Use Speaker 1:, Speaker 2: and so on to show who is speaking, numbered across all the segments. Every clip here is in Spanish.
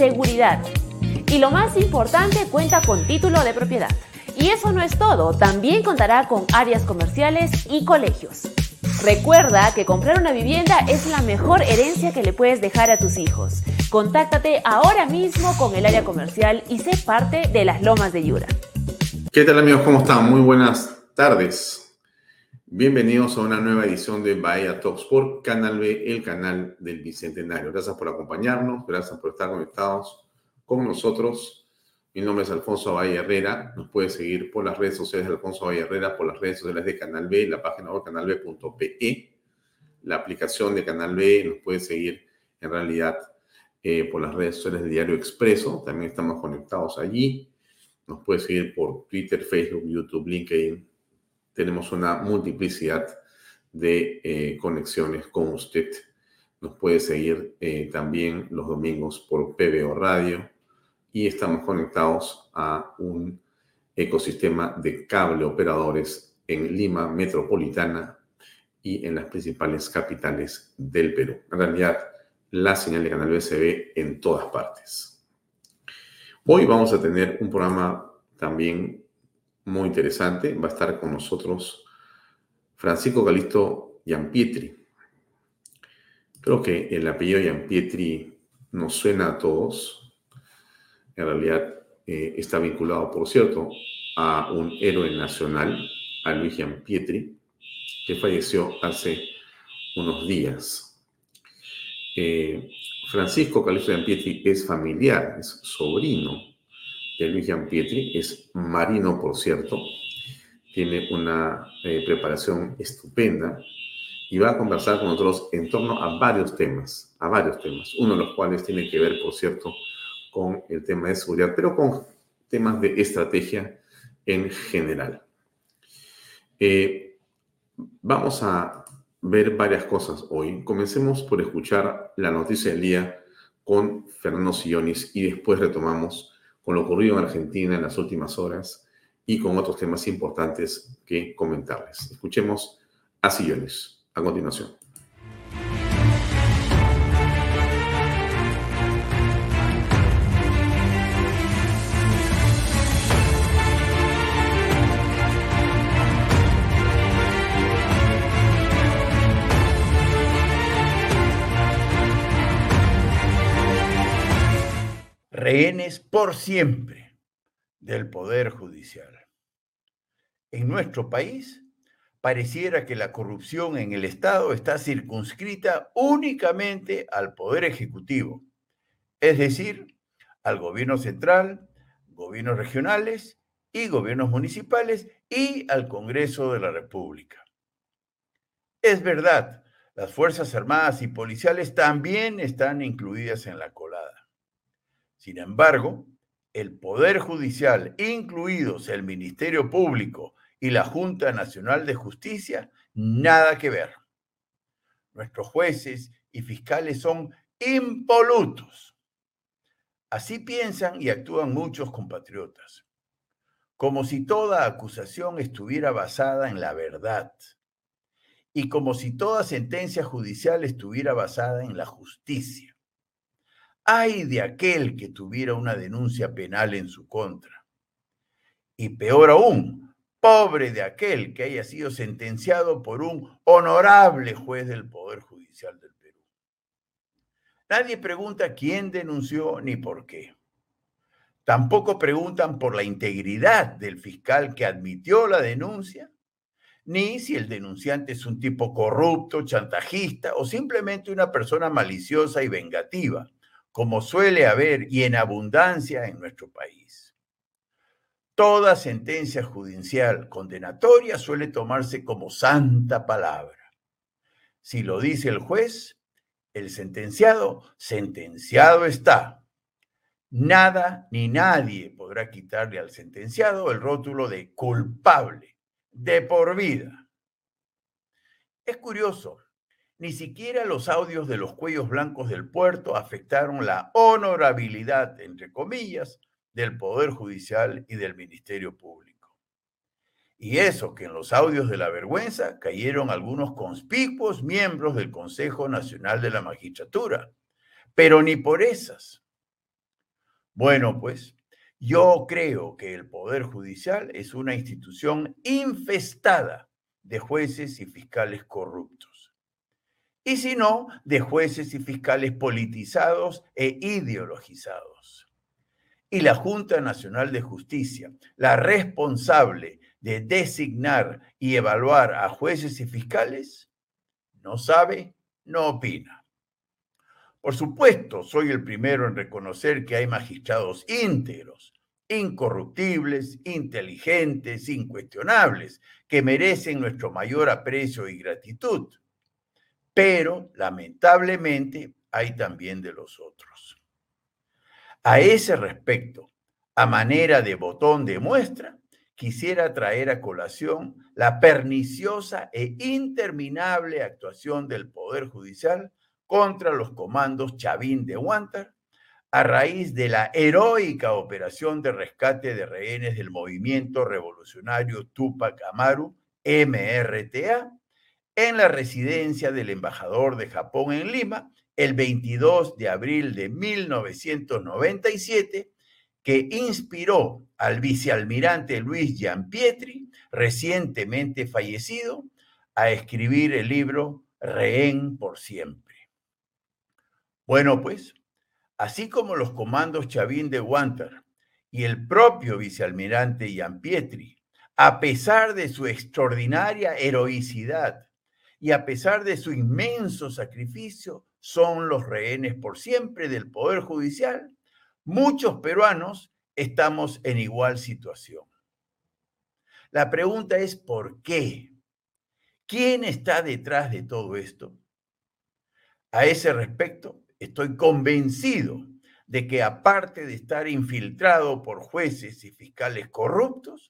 Speaker 1: seguridad. Y lo más importante, cuenta con título de propiedad. Y eso no es todo, también contará con áreas comerciales y colegios. Recuerda que comprar una vivienda es la mejor herencia que le puedes dejar a tus hijos. Contáctate ahora mismo con el área comercial y sé parte de las Lomas de Yura.
Speaker 2: ¿Qué tal amigos? ¿Cómo están? Muy buenas tardes. Bienvenidos a una nueva edición de Bahía Talks por Canal B, el canal del Bicentenario. Gracias por acompañarnos, gracias por estar conectados con nosotros. Mi nombre es Alfonso Valle Herrera. Nos puede seguir por las redes sociales de Alfonso Valle Herrera, por las redes sociales de Canal B, la página web canalb.pe, la aplicación de Canal B. Nos puede seguir en realidad eh, por las redes sociales del Diario Expreso. También estamos conectados allí. Nos puede seguir por Twitter, Facebook, YouTube, LinkedIn. Tenemos una multiplicidad de eh, conexiones con usted. Nos puede seguir eh, también los domingos por PBO Radio y estamos conectados a un ecosistema de cable operadores en Lima metropolitana y en las principales capitales del Perú. En realidad, la señal de Canal B en todas partes. Hoy vamos a tener un programa también muy interesante. Va a estar con nosotros Francisco Galisto Giampietri. Creo que el apellido Giampietri nos suena a todos en realidad eh, está vinculado, por cierto, a un héroe nacional, a Luis Pietri, que falleció hace unos días. Eh, Francisco Calixto Pietri es familiar, es sobrino de Luis es marino, por cierto, tiene una eh, preparación estupenda y va a conversar con nosotros en torno a varios temas, a varios temas, uno de los cuales tiene que ver, por cierto, con el tema de seguridad, pero con temas de estrategia en general. Eh, vamos a ver varias cosas hoy. Comencemos por escuchar la noticia del día con Fernando Sillonis y después retomamos con lo ocurrido en Argentina en las últimas horas y con otros temas importantes que comentarles. Escuchemos a Sillonis a continuación.
Speaker 3: Rehenes por siempre del Poder Judicial. En nuestro país, pareciera que la corrupción en el Estado está circunscrita únicamente al Poder Ejecutivo, es decir, al gobierno central, gobiernos regionales y gobiernos municipales y al Congreso de la República. Es verdad, las Fuerzas Armadas y Policiales también están incluidas en la colada. Sin embargo, el Poder Judicial, incluidos el Ministerio Público y la Junta Nacional de Justicia, nada que ver. Nuestros jueces y fiscales son impolutos. Así piensan y actúan muchos compatriotas, como si toda acusación estuviera basada en la verdad y como si toda sentencia judicial estuviera basada en la justicia. Ay de aquel que tuviera una denuncia penal en su contra. Y peor aún, pobre de aquel que haya sido sentenciado por un honorable juez del Poder Judicial del Perú. Nadie pregunta quién denunció ni por qué. Tampoco preguntan por la integridad del fiscal que admitió la denuncia ni si el denunciante es un tipo corrupto, chantajista o simplemente una persona maliciosa y vengativa, como suele haber y en abundancia en nuestro país. Toda sentencia judicial condenatoria suele tomarse como santa palabra. Si lo dice el juez, el sentenciado, sentenciado está. Nada ni nadie podrá quitarle al sentenciado el rótulo de culpable de por vida. Es curioso, ni siquiera los audios de los cuellos blancos del puerto afectaron la honorabilidad, entre comillas, del Poder Judicial y del Ministerio Público. Y eso que en los audios de la vergüenza cayeron algunos conspicuos miembros del Consejo Nacional de la Magistratura, pero ni por esas. Bueno, pues yo creo que el Poder Judicial es una institución infestada de jueces y fiscales corruptos. Y si no, de jueces y fiscales politizados e ideologizados. Y la Junta Nacional de Justicia, la responsable de designar y evaluar a jueces y fiscales, no sabe, no opina. Por supuesto, soy el primero en reconocer que hay magistrados íntegros, incorruptibles, inteligentes, incuestionables, que merecen nuestro mayor aprecio y gratitud. Pero, lamentablemente, hay también de los otros. A ese respecto, a manera de botón de muestra, quisiera traer a colación la perniciosa e interminable actuación del Poder Judicial contra los comandos Chavín de Huántar, a raíz de la heroica operación de rescate de rehenes del movimiento revolucionario Tupac Amaru, MRTA, en la residencia del embajador de Japón en Lima, el 22 de abril de 1997, que inspiró al vicealmirante Luis Gianpietri, recientemente fallecido, a escribir el libro Rehén por siempre. Bueno, pues, así como los comandos Chavín de Huántar y el propio vicealmirante Pietri, a pesar de su extraordinaria heroicidad y a pesar de su inmenso sacrificio, son los rehenes por siempre del Poder Judicial, muchos peruanos estamos en igual situación. La pregunta es ¿por qué? ¿Quién está detrás de todo esto? A ese respecto, estoy convencido de que aparte de estar infiltrado por jueces y fiscales corruptos,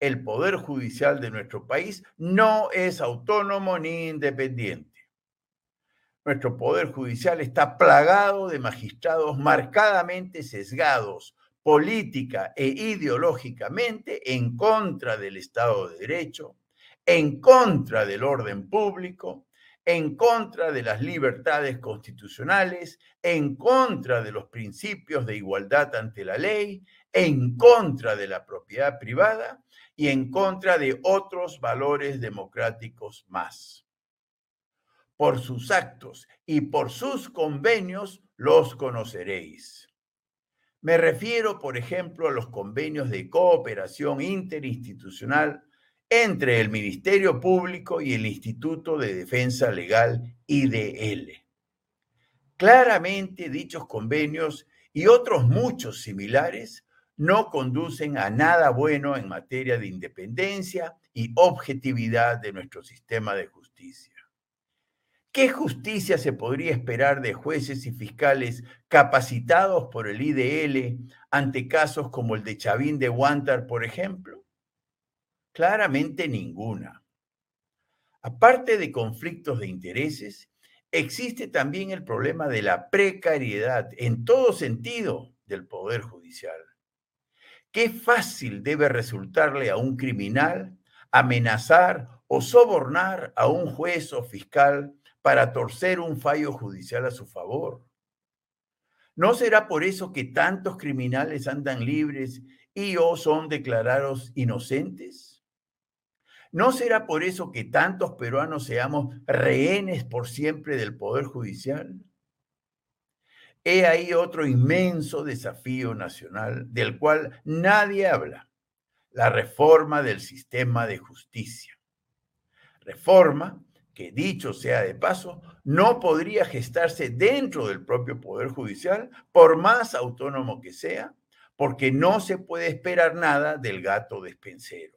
Speaker 3: el Poder Judicial de nuestro país no es autónomo ni independiente. Nuestro Poder Judicial está plagado de magistrados marcadamente sesgados política e ideológicamente en contra del Estado de Derecho, en contra del orden público, en contra de las libertades constitucionales, en contra de los principios de igualdad ante la ley, en contra de la propiedad privada y en contra de otros valores democráticos más. Por sus actos y por sus convenios los conoceréis. Me refiero, por ejemplo, a los convenios de cooperación interinstitucional entre el Ministerio Público y el Instituto de Defensa Legal IDL. Claramente dichos convenios y otros muchos similares no conducen a nada bueno en materia de independencia y objetividad de nuestro sistema de justicia. ¿Qué justicia se podría esperar de jueces y fiscales capacitados por el IDL ante casos como el de Chavín de Huántar, por ejemplo? Claramente ninguna. Aparte de conflictos de intereses, existe también el problema de la precariedad en todo sentido del Poder Judicial. Qué fácil debe resultarle a un criminal amenazar o sobornar a un juez o fiscal para torcer un fallo judicial a su favor. ¿No será por eso que tantos criminales andan libres y o son declarados inocentes? ¿No será por eso que tantos peruanos seamos rehenes por siempre del Poder Judicial? He ahí otro inmenso desafío nacional del cual nadie habla, la reforma del sistema de justicia. Reforma que, dicho sea de paso, no podría gestarse dentro del propio Poder Judicial, por más autónomo que sea, porque no se puede esperar nada del gato despensero.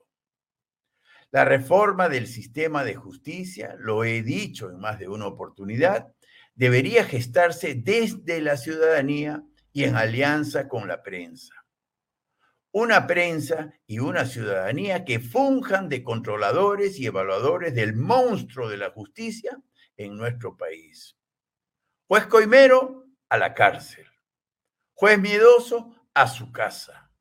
Speaker 3: La reforma del sistema de justicia, lo he dicho en más de una oportunidad, debería gestarse desde la ciudadanía y en alianza con la prensa. Una prensa y una ciudadanía que funjan de controladores y evaluadores del monstruo de la justicia en nuestro país. Juez coimero, a la cárcel. Juez miedoso, a su casa.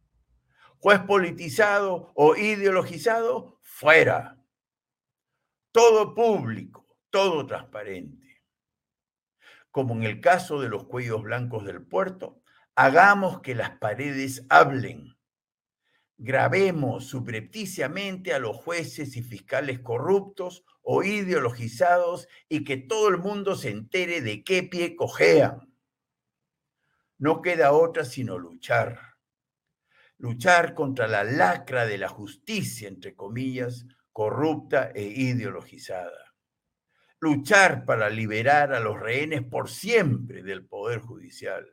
Speaker 3: Juez politizado o ideologizado, fuera. Todo público, todo transparente. Como en el caso de los cuellos blancos del puerto, hagamos que las paredes hablen. Grabemos subrepticiamente a los jueces y fiscales corruptos o ideologizados y que todo el mundo se entere de qué pie cojean. No queda otra sino luchar luchar contra la lacra de la justicia, entre comillas, corrupta e ideologizada. Luchar para liberar a los rehenes por siempre del Poder Judicial.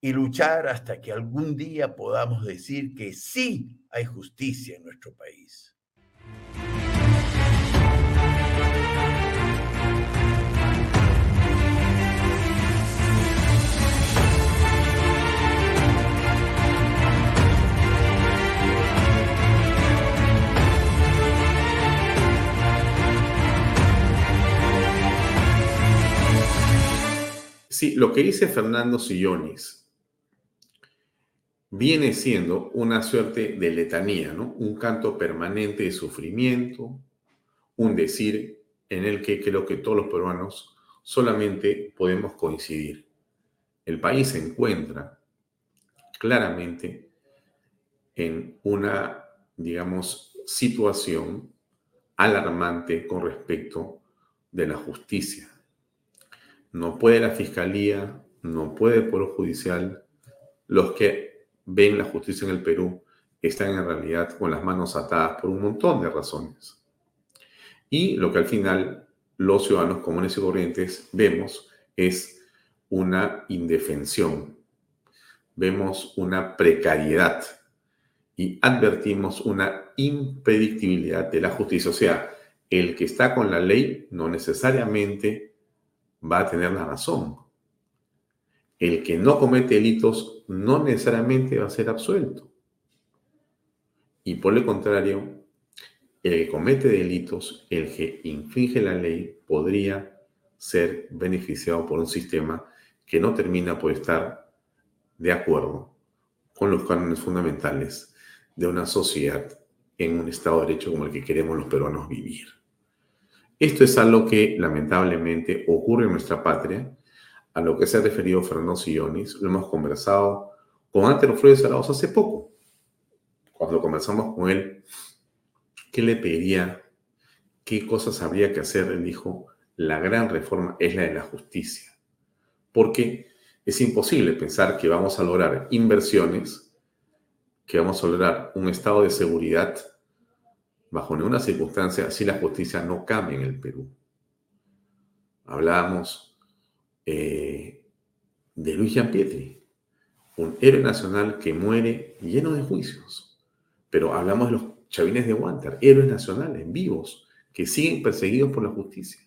Speaker 3: Y luchar hasta que algún día podamos decir que sí hay justicia en nuestro país.
Speaker 2: Lo que dice Fernando Sillonis viene siendo una suerte de letanía. Un canto permanente de sufrimiento, un decir en el que creo que todos los peruanos solamente podemos coincidir. El país se encuentra claramente en una, digamos, situación alarmante con respecto de la justicia. No puede la Fiscalía, no puede el Poder Judicial. Los que ven la justicia en el Perú están en realidad con las manos atadas por un montón de razones. Y lo que al final los ciudadanos comunes y corrientes vemos es una indefensión, vemos una precariedad y advertimos una impredictibilidad de la justicia. O sea, el que está con la ley no necesariamente va a tener la razón. El que no comete delitos no necesariamente va a ser absuelto. Y por el contrario, el que comete delitos, el que infringe la ley, podría ser beneficiado por un sistema que no termina por estar de acuerdo con los cánones fundamentales de una sociedad en un Estado de Derecho como el que queremos los peruanos vivir. Esto es algo que lamentablemente ocurre en nuestra patria, a lo que se ha referido Fernando Sillonis. Lo hemos conversado con Antero Flores Arauz hace poco. Cuando conversamos con él, ¿qué le pediría? ¿Qué cosas habría que hacer? Él dijo, la gran reforma es la de la justicia. Porque es imposible pensar que vamos a lograr inversiones, que vamos a lograr un estado de seguridad bajo ninguna circunstancia si la justicia no cambia en el Perú. Hablábamos eh, de Luis Pietri, un héroe nacional que muere lleno de juicios. Pero hablamos de los chavines de Wanter, héroes nacionales, vivos, que siguen perseguidos por la justicia.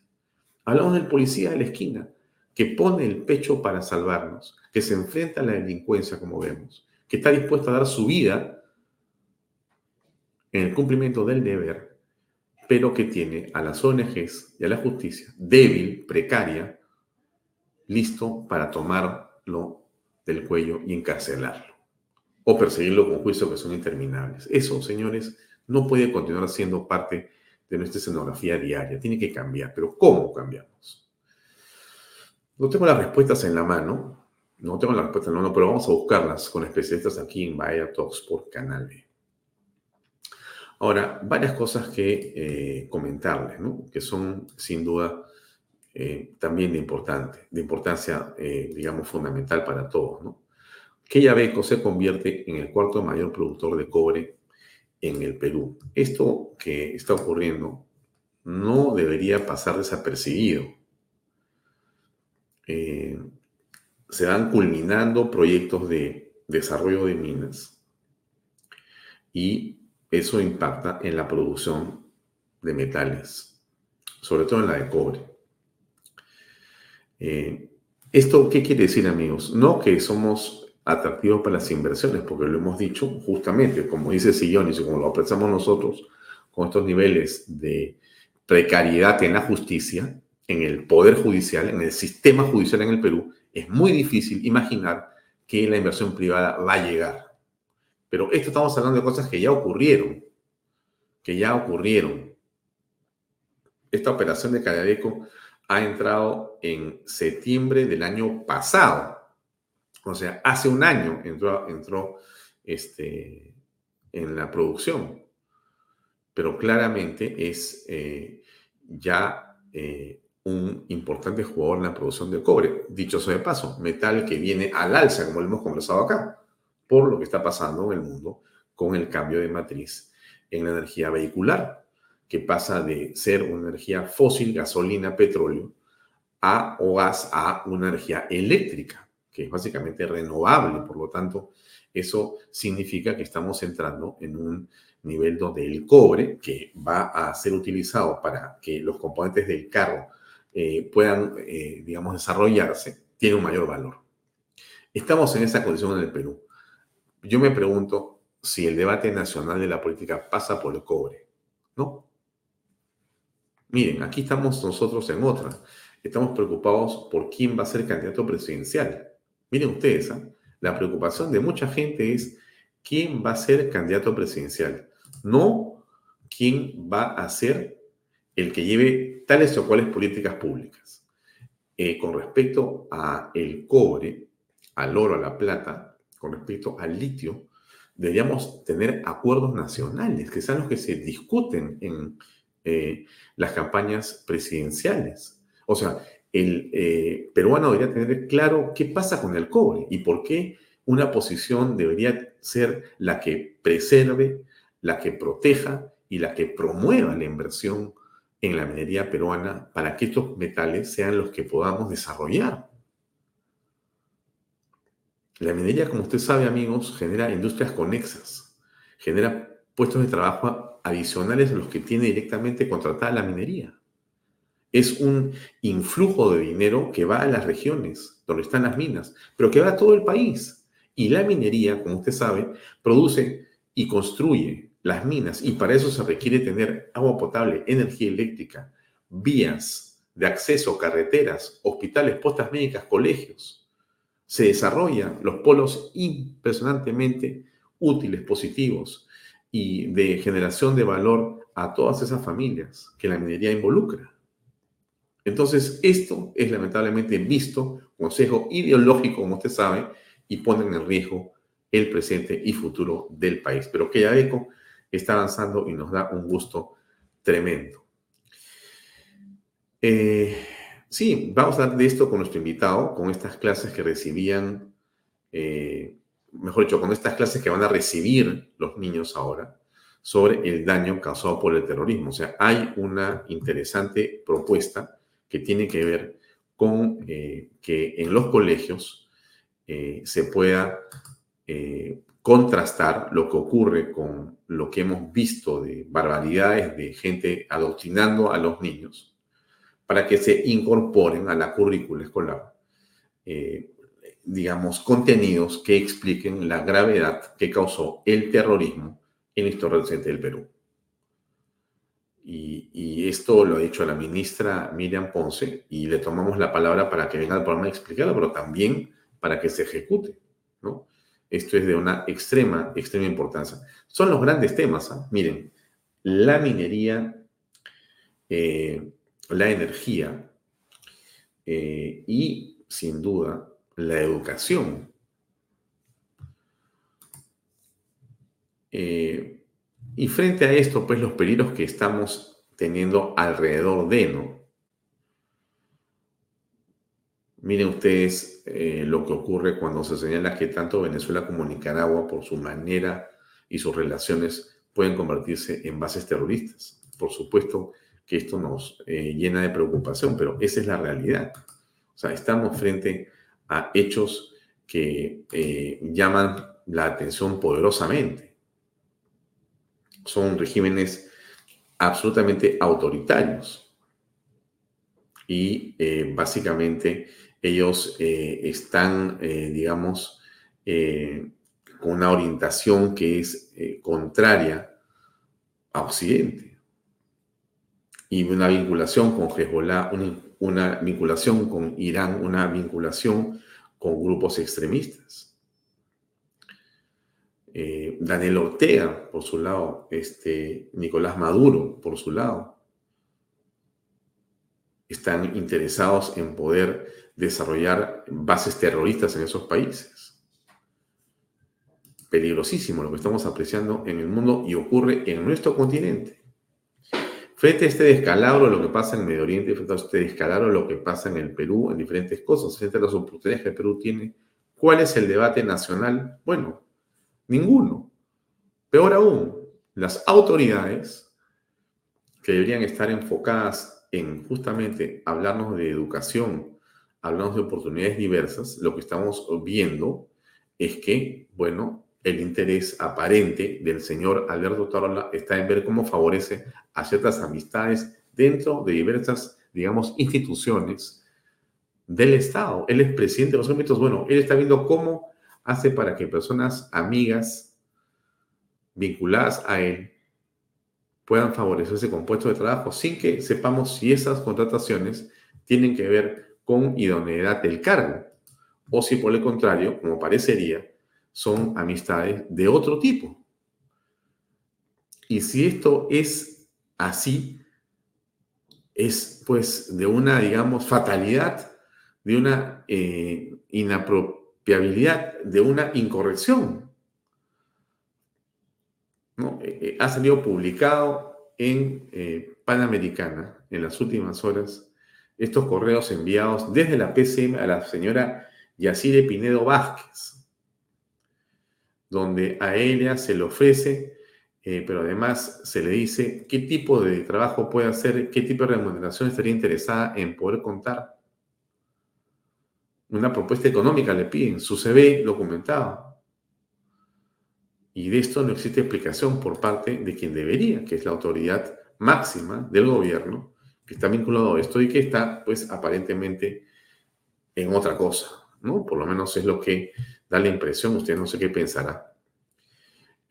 Speaker 2: Hablamos del policía de la esquina, que pone el pecho para salvarnos, que se enfrenta a la delincuencia, como vemos, que está dispuesto a dar su vida en el cumplimiento del deber, pero que tiene a las ONGs y a la justicia débil, precaria, listo para tomarlo del cuello y encarcelarlo o perseguirlo con juicios que son interminables. Eso, señores, no puede continuar siendo parte de nuestra escenografía diaria. Tiene que cambiar. Pero ¿cómo cambiamos? No tengo las respuestas en la mano. No tengo las respuestas en la mano, pero vamos a buscarlas con especialistas aquí en Bahía Talks por Canal B. Ahora, varias cosas que eh, comentarles, ¿no? que son sin duda eh, también de, importante, de importancia, eh, digamos, fundamental para todos. ¿no? Que Yabeco se convierte en el cuarto mayor productor de cobre en el Perú. Esto que está ocurriendo no debería pasar desapercibido. se van culminando proyectos de desarrollo de minas y eso impacta en la producción de metales, sobre todo en la de cobre. Eh, ¿Esto qué quiere decir, amigos? No que somos atractivos para las inversiones, porque lo hemos dicho justamente, como dice Sillones y como lo apreciamos nosotros, con estos niveles de precariedad en la justicia, en el poder judicial, en el sistema judicial en el Perú, es muy difícil imaginar que la inversión privada va a llegar. Pero esto estamos hablando de cosas que ya ocurrieron, que ya ocurrieron. Esta operación de Calladeco ha entrado en septiembre del año pasado. O sea, hace un año entró, este, en la producción. Pero claramente es eh, ya eh, un importante jugador en la producción de cobre. Dicho sea de paso, metal que viene al alza, como lo hemos conversado acá por lo que está pasando en el mundo con el cambio de matriz en la energía vehicular, que pasa de ser una energía fósil, gasolina, petróleo, a o gas a una energía eléctrica, que es básicamente renovable. Por lo tanto, eso significa que estamos entrando en un nivel donde el cobre, que va a ser utilizado para que los componentes del carro eh, puedan, eh, digamos, desarrollarse, tiene un mayor valor. Estamos en esa condición en el Perú. Yo me pregunto si el debate nacional de la política pasa por el cobre. No. Miren, aquí estamos nosotros en otra. Estamos preocupados por quién va a ser candidato presidencial. Miren ustedes, ¿ah? la preocupación de mucha gente es quién va a ser candidato presidencial, no quién va a ser el que lleve tales o cuales políticas públicas. Eh, con respecto a el cobre, al oro, a la plata, con respecto al litio, deberíamos tener acuerdos nacionales, que sean los que se discuten en eh, las campañas presidenciales. O sea, el eh, peruano debería tener claro qué pasa con el cobre y por qué una posición debería ser la que preserve, la que proteja y la que promueva la inversión en la minería peruana para que estos metales sean los que podamos desarrollar. La minería, como usted sabe, amigos, genera industrias conexas, genera puestos de trabajo adicionales a los que tiene directamente contratada la minería. Es un influjo de dinero que va a las regiones donde están las minas, pero que va a todo el país. Y la minería, como usted sabe, produce y construye las minas y para eso se requiere tener agua potable, energía eléctrica, vías de acceso, carreteras, hospitales, postas médicas, colegios se desarrollan los polos impresionantemente útiles, positivos y de generación de valor a todas esas familias que la minería involucra. Entonces, esto es lamentablemente visto consejo ideológico, como usted sabe, y pone en riesgo el presente y futuro del país. Pero que eco está avanzando y nos da un gusto tremendo. Eh, Sí, vamos a hablar de esto con nuestro invitado, con estas clases que recibían, eh, mejor dicho, con estas clases que van a recibir los niños ahora sobre el daño causado por el terrorismo. O sea, hay una interesante propuesta que tiene que ver con eh, que en los colegios eh, se pueda contrastar lo que ocurre con lo que hemos visto de barbaridades de gente adoctrinando a los niños para que se incorporen a la currícula escolar, eh, digamos, contenidos que expliquen la gravedad que causó el terrorismo en la historia reciente del Perú. Y, esto lo ha dicho la ministra Miriam Ponce y le tomamos la palabra para que venga al programa a explicarlo, pero también para que se ejecute, ¿no? Esto es de una extrema, extrema importancia. Son los grandes temas, ¿ah? miren, la minería, eh, la energía eh, y, sin duda, la educación. Eh, y frente a esto, pues los peligros que estamos teniendo alrededor de, ¿no? Miren ustedes eh, lo que ocurre cuando se señala que tanto Venezuela como Nicaragua, por su manera y sus relaciones, pueden convertirse en bases terroristas. Por supuesto que esto nos eh, llena de preocupación, pero esa es la realidad. O sea, estamos frente a hechos que eh, llaman la atención poderosamente. Son regímenes absolutamente autoritarios y básicamente ellos eh, están, eh, digamos, eh, con una orientación que es contraria a Occidente. Y una vinculación con Hezbollah, una, vinculación con Irán, una vinculación con grupos extremistas. Daniel Ortega, por su lado, este, Nicolás Maduro, por su lado, están interesados en poder desarrollar bases terroristas en esos países. Peligrosísimo lo que estamos apreciando en el mundo y ocurre en nuestro continente. Frente este descalabro, lo que pasa en Medio Oriente, frente este descalabro, lo que pasa en el Perú, en diferentes cosas, frente las oportunidades que el Perú tiene, ¿cuál es el debate nacional? Bueno, ninguno. Peor aún, las autoridades que deberían estar enfocadas en justamente hablarnos de educación, hablamos de oportunidades diversas, lo que estamos viendo es que, bueno, el interés aparente del señor Alberto Tarola está en ver cómo favorece a ciertas amistades dentro de diversas, digamos, instituciones del Estado. Él es presidente de los ámbitos, bueno, él está viendo cómo hace para que personas amigas vinculadas a él puedan favorecerse con puestos de trabajo sin que sepamos si esas contrataciones tienen que ver con idoneidad del cargo, o si por el contrario, como parecería, son amistades de otro tipo. Y si esto es así, es pues de una, digamos, fatalidad, de una eh, inapropiabilidad, de una incorrección. ¿No? Eh, eh, ha salido publicado en Panamericana en las últimas horas estos correos enviados desde la PCM a la señora Yacire Pinedo Vázquez, donde a ella se le ofrece, eh, pero además se le dice qué tipo de trabajo puede hacer, qué tipo de remuneración estaría interesada en poder contar. Una propuesta económica le piden, su CV lo comentaba. Y de esto no existe explicación por parte de quien debería, que es la autoridad máxima del gobierno, que está vinculado a esto y que está, pues, aparentemente en otra cosa, ¿no? Por lo menos es lo que da la impresión, usted no sé qué pensará.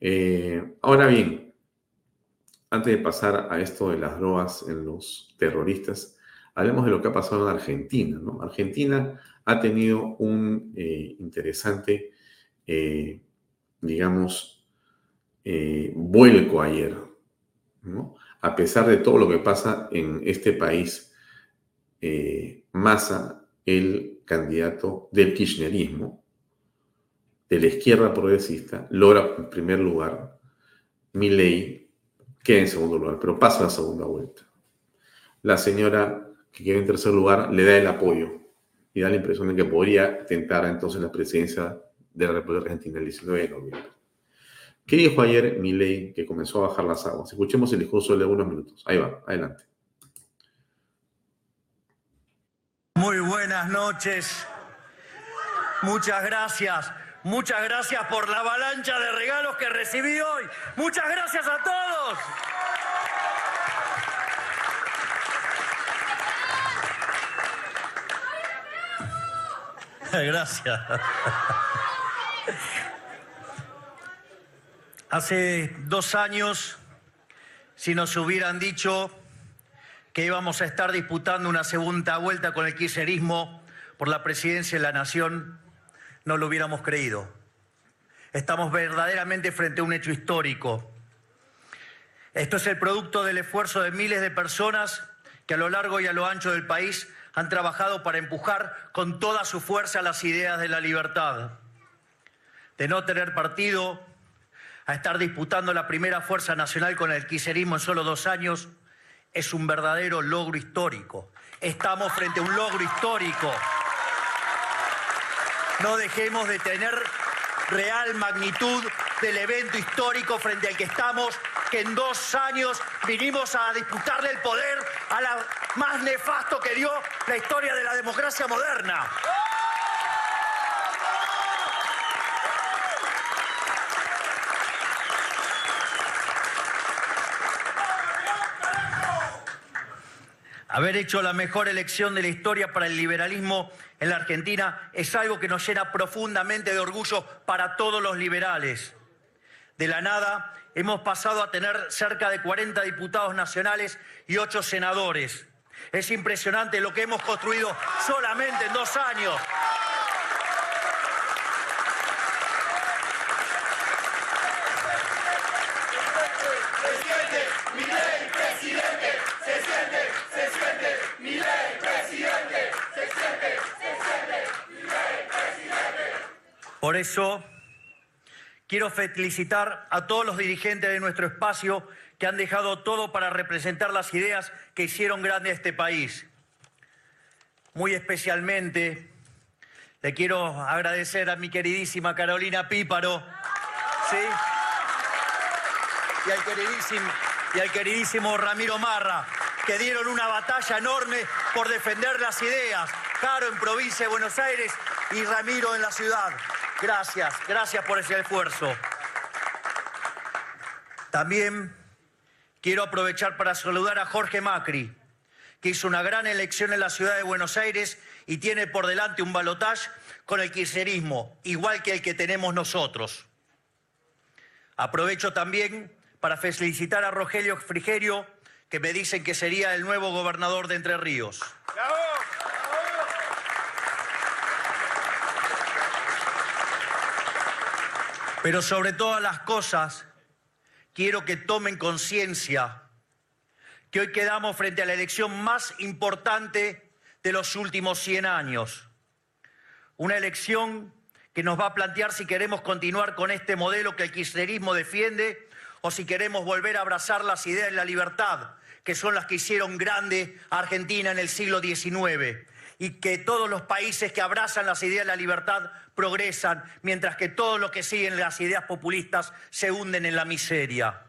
Speaker 2: Eh, ahora bien, antes de pasar a esto de las drogas en los terroristas, hablemos de lo que ha pasado en Argentina. Argentina ha tenido un eh, interesante, eh, digamos, vuelco ayer, a pesar de todo lo que pasa en este país, Massa, el candidato del kirchnerismo, de la izquierda progresista, logra en primer lugar, ley queda en segundo lugar, pero pasa la segunda vuelta. La señora que queda en tercer lugar le da el apoyo y da la impresión de que podría tentar entonces la presidencia de la República Argentina el 19 de noviembre. ¿Qué dijo ayer Milei que comenzó a bajar las aguas? Escuchemos el discurso de algunos minutos. Ahí va, adelante.
Speaker 4: Muy buenas noches. Muchas gracias. Muchas gracias por la avalancha de regalos que recibí hoy. Muchas gracias a todos. Gracias. Hace dos años, si nos hubieran dicho que íbamos a estar disputando una segunda vuelta con el kirchnerismo por la presidencia de la Nación, no lo hubiéramos creído. Estamos verdaderamente frente a un hecho histórico. Esto es el producto del esfuerzo de miles de personas que a lo largo y a lo ancho del país han trabajado para empujar con toda su fuerza las ideas de la libertad, de no tener partido, a estar disputando la primera fuerza nacional con el quiserismo en solo dos años, es un verdadero logro histórico. Estamos frente a un logro histórico. No dejemos de tener real magnitud del evento histórico frente al que estamos, que en dos años vinimos a disputarle el poder a la más nefasto que dio la historia de la democracia moderna. Haber hecho la mejor elección de la historia para el liberalismo en la Argentina es algo que nos llena profundamente de orgullo para todos los liberales. De la nada hemos pasado a tener cerca de 40 diputados nacionales y 8 senadores. Es impresionante lo que hemos construido solamente en dos años. Por eso quiero felicitar a todos los dirigentes de nuestro espacio que han dejado todo para representar las ideas que hicieron grande a este país. Muy especialmente le quiero agradecer a mi queridísima Carolina Píparo. Y al queridísimo, y al queridísimo Ramiro Marra, que dieron una batalla enorme por defender las ideas. Caro en provincia de Buenos Aires y Ramiro en la ciudad. Gracias, gracias por ese esfuerzo. También quiero aprovechar para saludar a Jorge Macri, que hizo una gran elección en la ciudad de Buenos Aires y tiene por delante un balotaje con el kirchnerismo, igual que el que tenemos nosotros. Aprovecho también para felicitar a Rogelio Frigerio, que me dicen que sería el nuevo gobernador de Entre Ríos. Pero sobre todas las cosas, quiero que tomen conciencia que hoy quedamos frente a la elección más importante de los últimos 100 años. Una elección que nos va a plantear si queremos continuar con este modelo que el kirchnerismo defiende o si queremos volver a abrazar las ideas de la libertad, que son las que hicieron grande a Argentina en el siglo XIX y que todos los países que abrazan las ideas de la libertad progresan, mientras que todos los que siguen las ideas populistas se hunden en la miseria.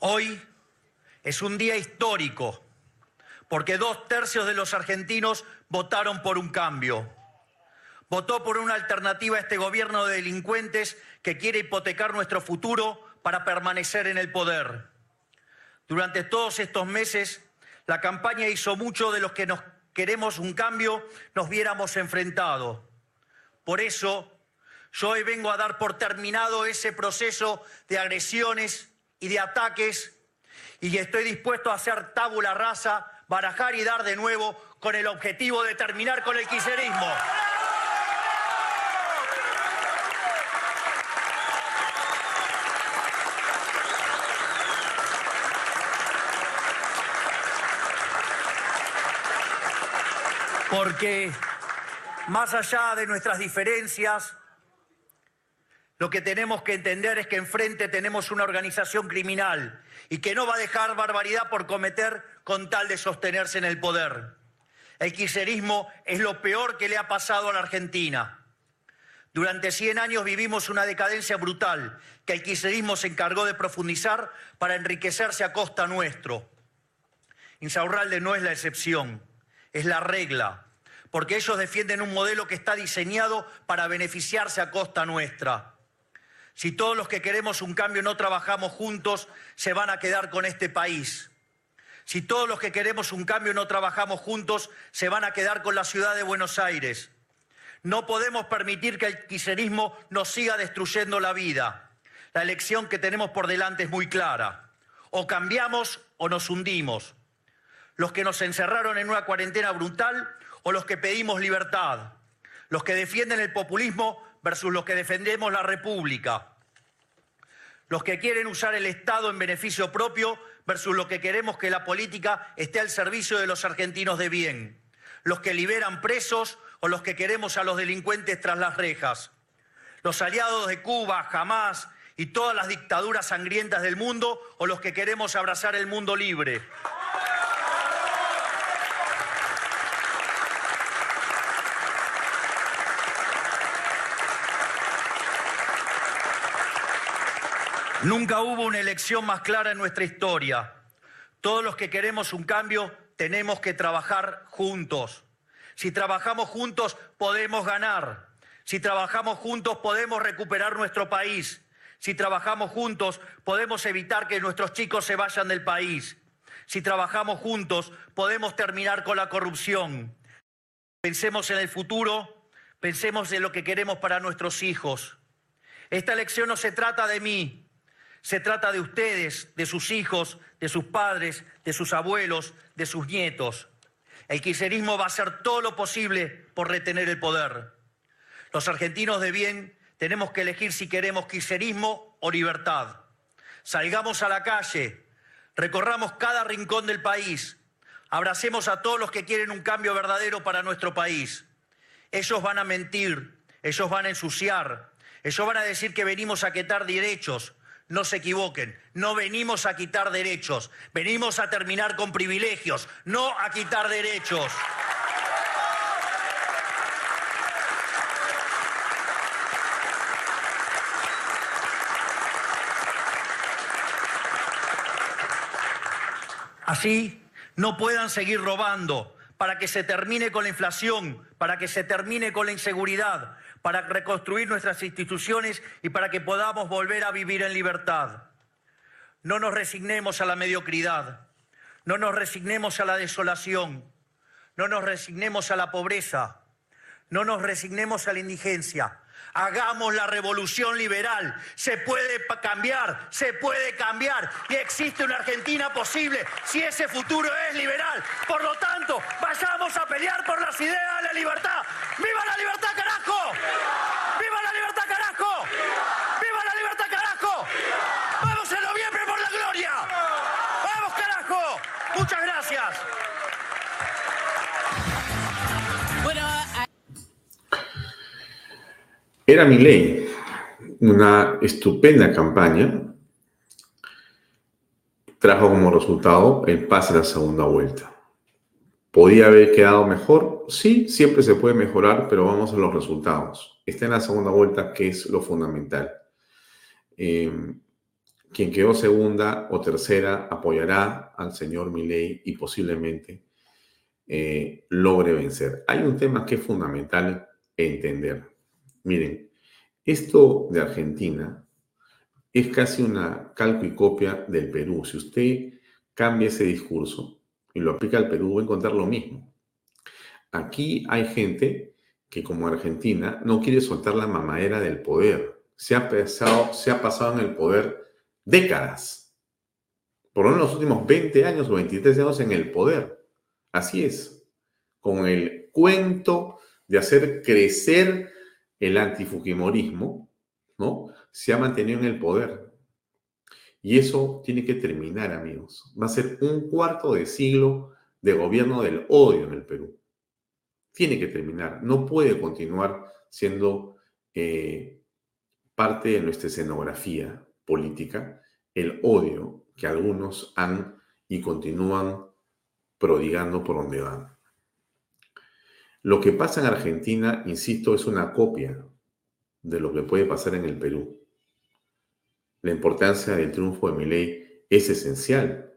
Speaker 4: Hoy es un día histórico porque dos tercios de los argentinos votaron por un cambio votó por una alternativa a este gobierno de delincuentes que quiere hipotecar nuestro futuro para permanecer en el poder. Durante todos estos meses, la campaña hizo mucho de los que nos queremos un cambio nos viéramos enfrentados. Por eso, yo hoy vengo a dar por terminado ese proceso de agresiones y de ataques y estoy dispuesto a hacer tabula rasa, barajar y dar de nuevo con el objetivo de terminar con el quiserismo. Porque más allá de nuestras diferencias, lo que tenemos que entender es que enfrente tenemos una organización criminal y que no va a dejar barbaridad por cometer con tal de sostenerse en el poder. El quiserismo es lo peor que le ha pasado a la Argentina. Durante 100 años vivimos una decadencia brutal que el quiserismo se encargó de profundizar para enriquecerse a costa nuestro. Insaurralde no es la excepción, es la regla porque ellos defienden un modelo que está diseñado para beneficiarse a costa nuestra. Si todos los que queremos un cambio no trabajamos juntos, se van a quedar con este país. Si todos los que queremos un cambio no trabajamos juntos, se van a quedar con la ciudad de Buenos Aires. No podemos permitir que el quiserismo nos siga destruyendo la vida. La elección que tenemos por delante es muy clara. O cambiamos o nos hundimos. Los que nos encerraron en una cuarentena brutal o los que pedimos libertad. Los que defienden el populismo versus los que defendemos la república. Los que quieren usar el Estado en beneficio propio versus los que queremos que la política esté al servicio de los argentinos de bien. Los que liberan presos o los que queremos a los delincuentes tras las rejas. Los aliados de Cuba, jamás y todas las dictaduras sangrientas del mundo o los que queremos abrazar el mundo libre. Nunca hubo una elección más clara en nuestra historia. Todos los que queremos un cambio tenemos que trabajar juntos. Si trabajamos juntos podemos ganar. Si trabajamos juntos podemos recuperar nuestro país. Si trabajamos juntos podemos evitar que nuestros chicos se vayan del país. Si trabajamos juntos podemos terminar con la corrupción. Pensemos en el futuro, pensemos en lo que queremos para nuestros hijos. Esta elección no se trata de mí, se trata de ustedes, de sus hijos, de sus padres, de sus abuelos, de sus nietos. El kirchnerismo va a hacer todo lo posible por retener el poder. Los argentinos de bien tenemos que elegir si queremos kirchnerismo o libertad. Salgamos a la calle, recorramos cada rincón del país, abracemos a todos los que quieren un cambio verdadero para nuestro país. Ellos van a mentir, ellos van a ensuciar, ellos van a decir que venimos a quitar derechos, no se equivoquen, no venimos a quitar derechos, venimos a terminar con privilegios, no a quitar derechos. Así no puedan seguir robando. Para que se termine con la inflación, para que se termine con la inseguridad, para reconstruir nuestras instituciones y para que podamos volver a vivir en libertad. No nos resignemos a la mediocridad, no nos resignemos a la desolación, no nos resignemos a la pobreza, no nos resignemos a la indigencia. Hagamos la revolución liberal. Se puede cambiar, se puede cambiar. Y existe una Argentina posible si ese futuro es liberal. Por lo tanto, vayamos a pelear por las ideas de la libertad. ¡Viva la libertad! ¡Viva la libertad, carajo! ¡Viva la libertad, carajo! ¡Vamos en noviembre por la gloria! ¡Vamos, carajo! Muchas gracias.
Speaker 2: Era mi ley, una estupenda campaña, trajo como resultado el pase a la segunda vuelta. ¿Podía haber quedado mejor? Sí, siempre se puede mejorar, pero vamos a los resultados. Está en la segunda vuelta, que es lo fundamental. Eh, quien quedó segunda o tercera apoyará al señor Milei y posiblemente eh, logre vencer. Hay un tema que es fundamental entender. Miren, esto de Argentina es casi una calco y copia del Perú. Si usted cambia ese discurso y lo aplica al Perú, va a encontrar lo mismo. Aquí hay gente que, como Argentina, no quiere soltar la mamadera del poder. Se ha, pasado, se ha pasado en el poder décadas. Por lo menos los últimos 20 años o 23 años en el poder. Así es. Con el cuento de hacer crecer el antifujimorismo, ¿no? Se ha mantenido en el poder. Y eso tiene que terminar, amigos. Va a ser un cuarto de siglo de gobierno del odio en el Perú. Tiene que terminar. No puede continuar siendo eh, parte de nuestra escenografía política el odio que algunos han y continúan prodigando por donde van. Lo que pasa en Argentina, insisto, es una copia de lo que puede pasar en el Perú. La importancia del triunfo de Milei es esencial.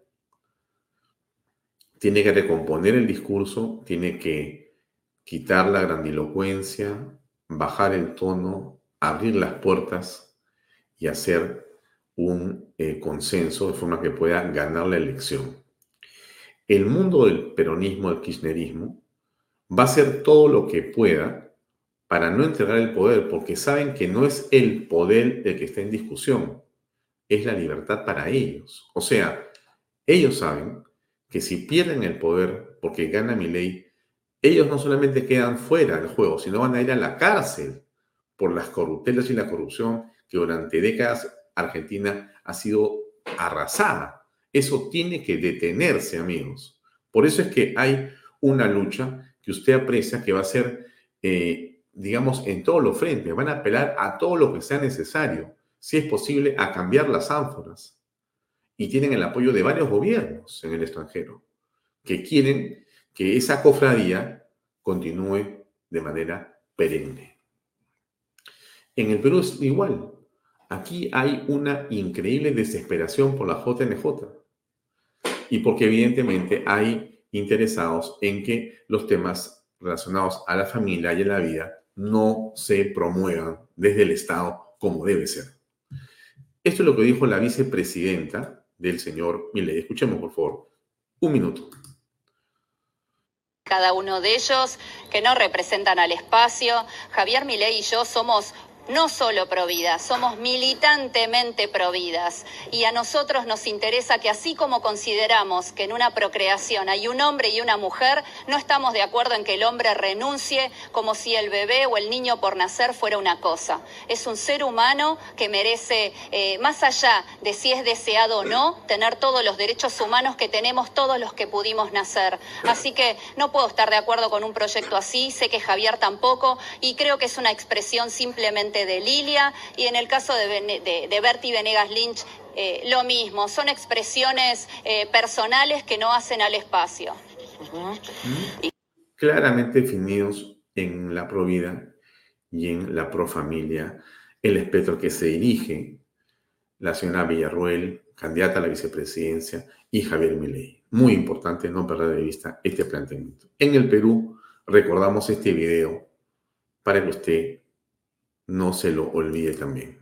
Speaker 2: Tiene que recomponer el discurso, tiene que quitar la grandilocuencia, bajar el tono, abrir las puertas y hacer un eh, consenso de forma que pueda ganar la elección. El mundo del peronismo, del kirchnerismo, va a hacer todo lo que pueda para no entregar el poder, porque saben que no es el poder el que está en discusión, es la libertad para ellos. O sea, Ellos saben que si pierden el poder porque gana mi ley, ellos no solamente quedan fuera del juego, sino van a ir a la cárcel por las corruptelas y la corrupción que durante décadas Argentina ha sido arrasada. Eso tiene que detenerse, amigos. Por eso es que hay una lucha que usted aprecia que va a ser, eh, digamos, en todos los frentes. Van a apelar a todo lo que sea necesario, si es posible, a cambiar las ánforas. Y tienen el apoyo de varios gobiernos en el extranjero que quieren que esa cofradía continúe de manera perenne. En el Perú es igual. Aquí hay una increíble desesperación por la JNJ y porque evidentemente hay interesados en que los temas relacionados a la familia y a la vida no se promuevan desde el Estado como debe ser. Esto es lo que dijo la vicepresidenta del señor Milei. Escuchemos, por favor, un minuto
Speaker 5: cada uno de ellos que no representan al espacio. Javier Milei y yo somos no solo providas, somos militantemente providas. Y a nosotros nos interesa que así como consideramos que en una procreación hay un hombre y una mujer, no estamos de acuerdo en que el hombre renuncie como si el bebé o el niño por nacer fuera una cosa. Es un ser humano que merece, eh, más allá de si es deseado o no, tener todos los derechos humanos que tenemos todos los que pudimos nacer. Así que no puedo estar de acuerdo con un proyecto así, sé que Javier tampoco, y creo que es una expresión simplemente de Lilia y en el caso de, de, Bertie Venegas Lynch eh, lo mismo, son expresiones eh, personales que no hacen al espacio.
Speaker 2: Claramente definidos en la Provida y en la Profamilia, el espectro que se dirige la señora Villarruel, candidata a la vicepresidencia, y Javier Milei. Muy importante no perder de vista este planteamiento. En el Perú recordamos este video para que usted no se lo olvide también.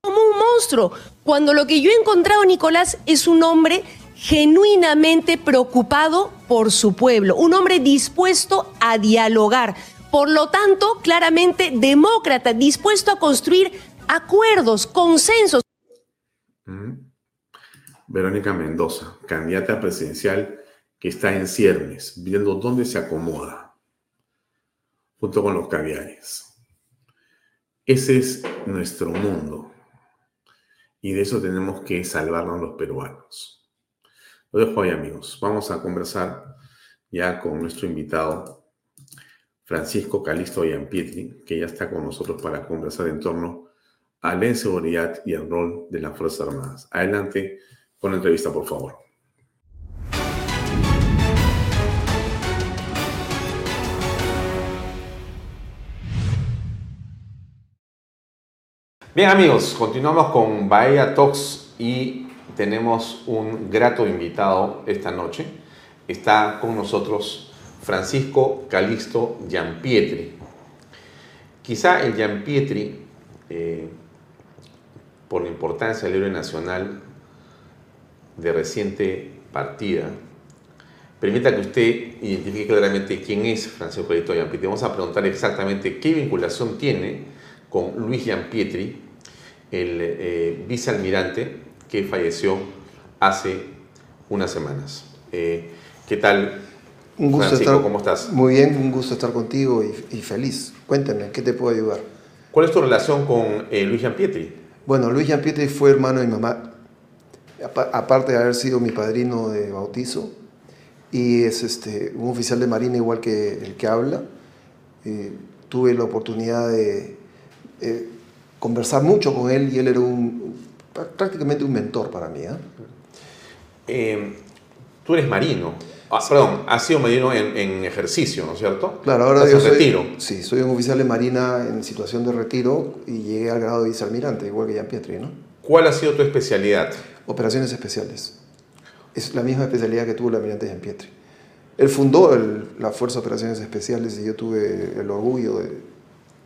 Speaker 6: Como un monstruo, cuando lo que yo he encontrado, Nicolás, es un hombre genuinamente preocupado por su pueblo, un hombre dispuesto a dialogar, por lo tanto, claramente demócrata, dispuesto a construir acuerdos, consensos.
Speaker 2: Mm. Verónica Mendoza, candidata presidencial que está en ciernes, viendo dónde se acomoda, junto con los caviares. Ese es nuestro mundo. Y de eso tenemos que salvarnos los peruanos. Lo dejo ahí, amigos. Vamos a conversar ya con nuestro invitado, Francisco Calisto Pietri, que ya está con nosotros para conversar en torno a la inseguridad y el rol de las Fuerzas Armadas. Adelante con la entrevista, por favor. Bien amigos, continuamos con Bahía Talks y tenemos un grato invitado esta noche. Está con nosotros Francisco Calixto Giampietri. Quizá el Giampietri, eh, por la importancia del héroe nacional de reciente partida, permita que usted identifique claramente quién es Francisco Calixto Giampietri. Vamos a preguntar exactamente qué vinculación tiene con Luis Giampietri, el eh, vicealmirante que falleció hace unas semanas. Eh, ¿Qué tal?
Speaker 7: Un gusto estar, ¿cómo estás? Muy bien, un gusto estar contigo y, feliz. Cuéntame, ¿qué te puedo ayudar?
Speaker 2: ¿Cuál es tu relación con eh, Luis Giampietri?
Speaker 7: Bueno, Luis Giampietri fue hermano de mi mamá, aparte de haber sido mi padrino de bautizo, y es este, un oficial de marina igual que el que habla. tuve la oportunidad de conversar mucho con él y él era un, prácticamente un mentor para mí. ¿eh?
Speaker 2: Eh, tú eres marino. Ah, perdón, has sido marino en, ejercicio, ¿no es cierto?
Speaker 7: Claro, ahora yo soy, retiro. Sí, soy un oficial de marina en situación de retiro y llegué al grado de vicealmirante, igual que Jean Pietri, ¿no?
Speaker 2: ¿Cuál ha sido tu especialidad?
Speaker 7: Operaciones especiales. Es la misma especialidad que tuvo el almirante Jean Pietri. Él fundó la Fuerza de Operaciones Especiales y yo tuve el orgullo de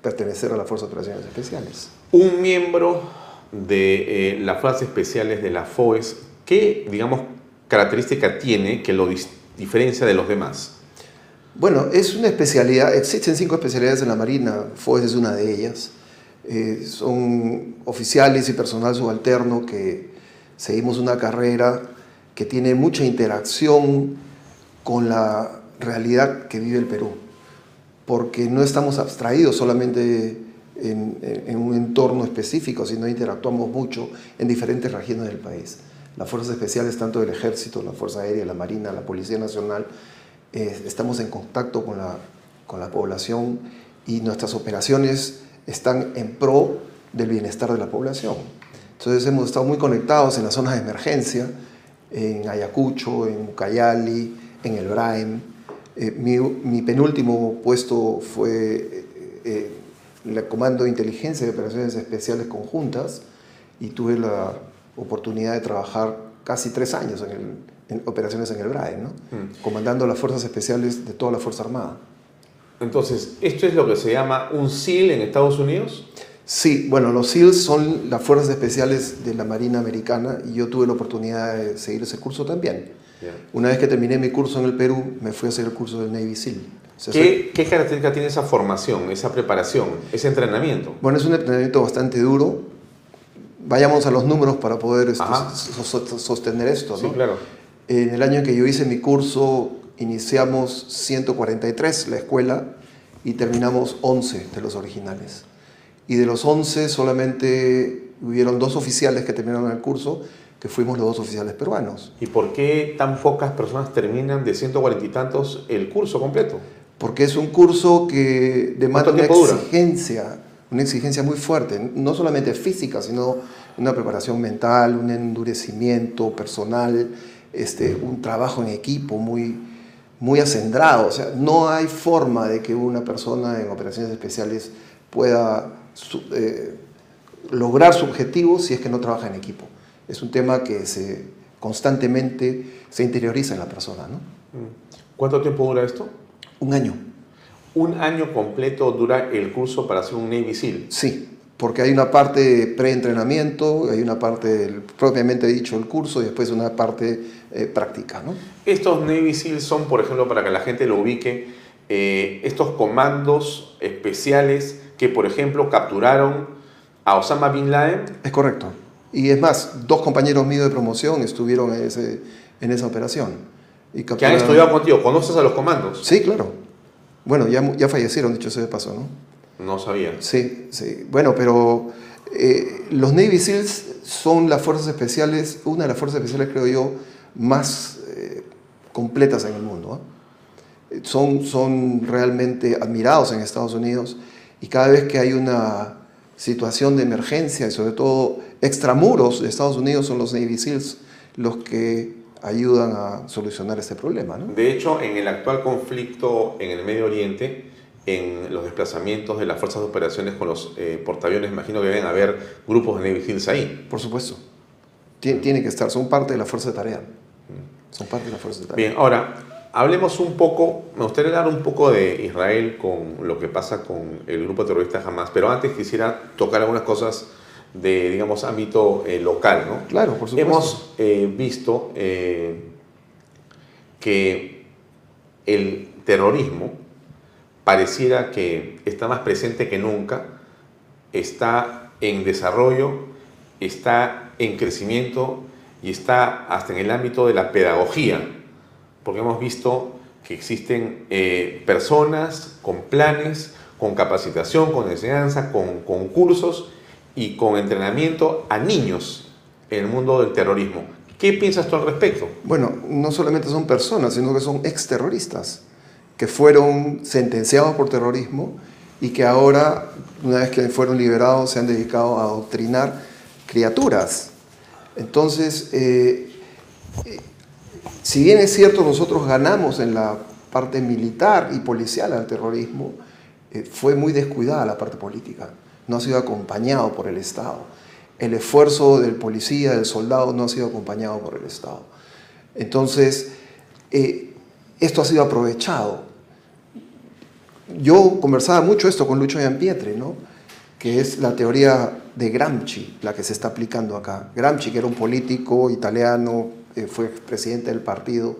Speaker 7: pertenecer a la Fuerza de Operaciones Especiales
Speaker 2: un miembro de eh, las fuerzas especiales de la FOES, ¿qué, digamos, característica tiene que lo diferencia de los demás?
Speaker 7: Bueno, es una especialidad, existen cinco especialidades en la Marina, FOES es una de ellas. Eh, son oficiales y personal subalterno que seguimos una carrera que tiene mucha interacción con la realidad que vive el Perú, porque no estamos abstraídos solamente en, en, un entorno específico, sino interactuamos mucho en diferentes regiones del país. Las fuerzas especiales, tanto del Ejército, la Fuerza Aérea, la Marina, la Policía Nacional, eh, estamos en contacto con la, con la población y nuestras operaciones están en pro del bienestar de la población. Entonces hemos estado muy conectados en las zonas de emergencia, en Ayacucho, en Ucayali, en el Braem. Eh, mi, mi, penúltimo puesto fue eh, el Comando de Inteligencia y Operaciones Especiales Conjuntas y tuve la oportunidad de trabajar casi tres años en, el, en operaciones en el Braem, ¿no? Mm. comandando las fuerzas especiales de toda la Fuerza Armada.
Speaker 2: Entonces, ¿esto es lo que se llama un SEAL en Estados Unidos?
Speaker 7: Sí, bueno, los SEALs son las fuerzas especiales de la Marina Americana y yo tuve la oportunidad de seguir ese curso también. Una vez que terminé mi curso en el Perú, me fui a hacer el curso del Navy SEAL.
Speaker 2: ¿Qué, ¿Qué característica tiene esa formación, esa preparación, ese entrenamiento?
Speaker 7: Bueno, es un entrenamiento bastante duro. Vayamos a los números para poder este, sostener esto.
Speaker 2: Sí, claro.
Speaker 7: En el año en que yo hice mi curso, iniciamos 143 la escuela y terminamos 11 de los originales y de los 11 solamente hubieron dos oficiales que terminaron el curso, que fuimos los dos oficiales peruanos.
Speaker 2: ¿Y por qué tan pocas personas terminan de 140 y tantos el curso completo?
Speaker 7: Porque es un curso que demanda una exigencia, una exigencia muy fuerte, no solamente física, sino una preparación mental, un endurecimiento personal, este, un trabajo en equipo muy, muy acendrado. O sea, no hay forma de que una persona en operaciones especiales pueda eh, lograr su objetivo si es que no trabaja en equipo. Es un tema que se, constantemente se interioriza en la persona. ¿no? Mm.
Speaker 2: ¿Cuánto tiempo dura esto?
Speaker 7: Un año.
Speaker 2: ¿Un año completo dura el curso para hacer un Navy SEAL?
Speaker 7: Sí, porque hay una parte de preentrenamiento, hay una parte propiamente dicho el curso y después una parte eh, práctica. ¿no?
Speaker 2: Estos Navy SEALs son, por ejemplo, para que la gente lo ubique, eh, estos comandos especiales que, por ejemplo, capturaron a Osama Bin Laden.
Speaker 7: Es correcto. Y es más, dos compañeros míos de promoción estuvieron en, ese, en esa operación.
Speaker 2: Y Que han estudiado contigo. ¿Conoces a los comandos?
Speaker 7: Sí, claro. Bueno, ya, ya fallecieron, dicho sea de paso, ¿no?
Speaker 2: No sabía.
Speaker 7: Sí, sí. Bueno, pero eh, los Navy SEALs son las fuerzas especiales, una de las fuerzas especiales, creo yo, más eh, completas en el mundo. Son, son realmente admirados en Estados Unidos y cada vez que hay una situación de emergencia y sobre todo extramuros de Estados Unidos son los Navy SEALs los que ayudan a solucionar este problema.
Speaker 2: De hecho, en el actual conflicto en el Medio Oriente, en los desplazamientos de las fuerzas de operaciones con los eh, portaaviones, imagino que deben haber grupos de Navy SEALs ahí.
Speaker 7: Por supuesto. Tiene, que estar, son parte de la fuerza de tarea. Mm. Son parte de la fuerza de tarea.
Speaker 2: Bien, ahora, hablemos un poco, me gustaría hablar un poco de Israel con lo que pasa con el grupo terrorista Hamas, pero antes quisiera tocar algunas cosas de, digamos, ámbito eh, local, ¿no?
Speaker 7: Claro, por supuesto.
Speaker 2: Hemos eh, visto eh, que el terrorismo pareciera que está más presente que nunca, está en desarrollo, está en crecimiento y está hasta en el ámbito de la pedagogía porque hemos visto que existen eh, personas con planes, con capacitación, con enseñanza, con concursos y con entrenamiento a niños en el mundo del terrorismo. ¿Qué piensas tú al respecto?
Speaker 7: Bueno, no solamente son personas, sino que son exterroristas que fueron sentenciados por terrorismo y que ahora, una vez que fueron liberados, se han dedicado a adoctrinar criaturas. Entonces, eh, eh, si bien es cierto nosotros ganamos en la parte militar y policial al terrorismo, eh, fue muy descuidada la parte política, no ha sido acompañado por el Estado. El esfuerzo del policía, del soldado, no ha sido acompañado por el Estado. Entonces, eh, esto ha sido aprovechado. Yo conversaba mucho esto con Lucho Gianpietre, ¿no? que es la teoría de Gramsci, la que se está aplicando acá. Gramsci, que era un político italiano, eh, fue presidente del partido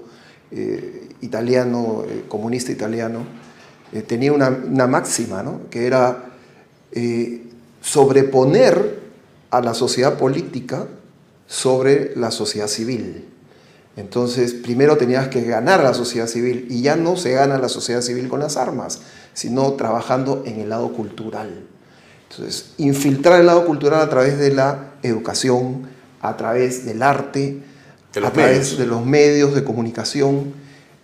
Speaker 7: eh, italiano, eh, comunista italiano, tenía una, máxima, que era sobreponer a la sociedad política sobre la sociedad civil. Entonces, primero tenías que ganar a la sociedad civil y ya no se gana la sociedad civil con las armas, sino trabajando en el lado cultural. Entonces, infiltrar el lado cultural a través de la educación, a través del arte, a través de los medios de comunicación.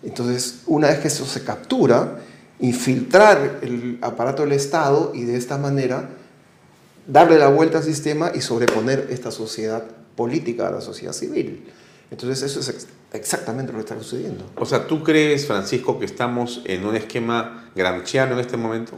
Speaker 7: Entonces, una vez que eso se captura, infiltrar el aparato del Estado y de esta manera darle la vuelta al sistema y sobreponer esta sociedad política a la sociedad civil. Entonces eso es exactamente lo que está sucediendo.
Speaker 2: O sea, ¿tú crees, Francisco, que estamos en un esquema gramsciano en este momento?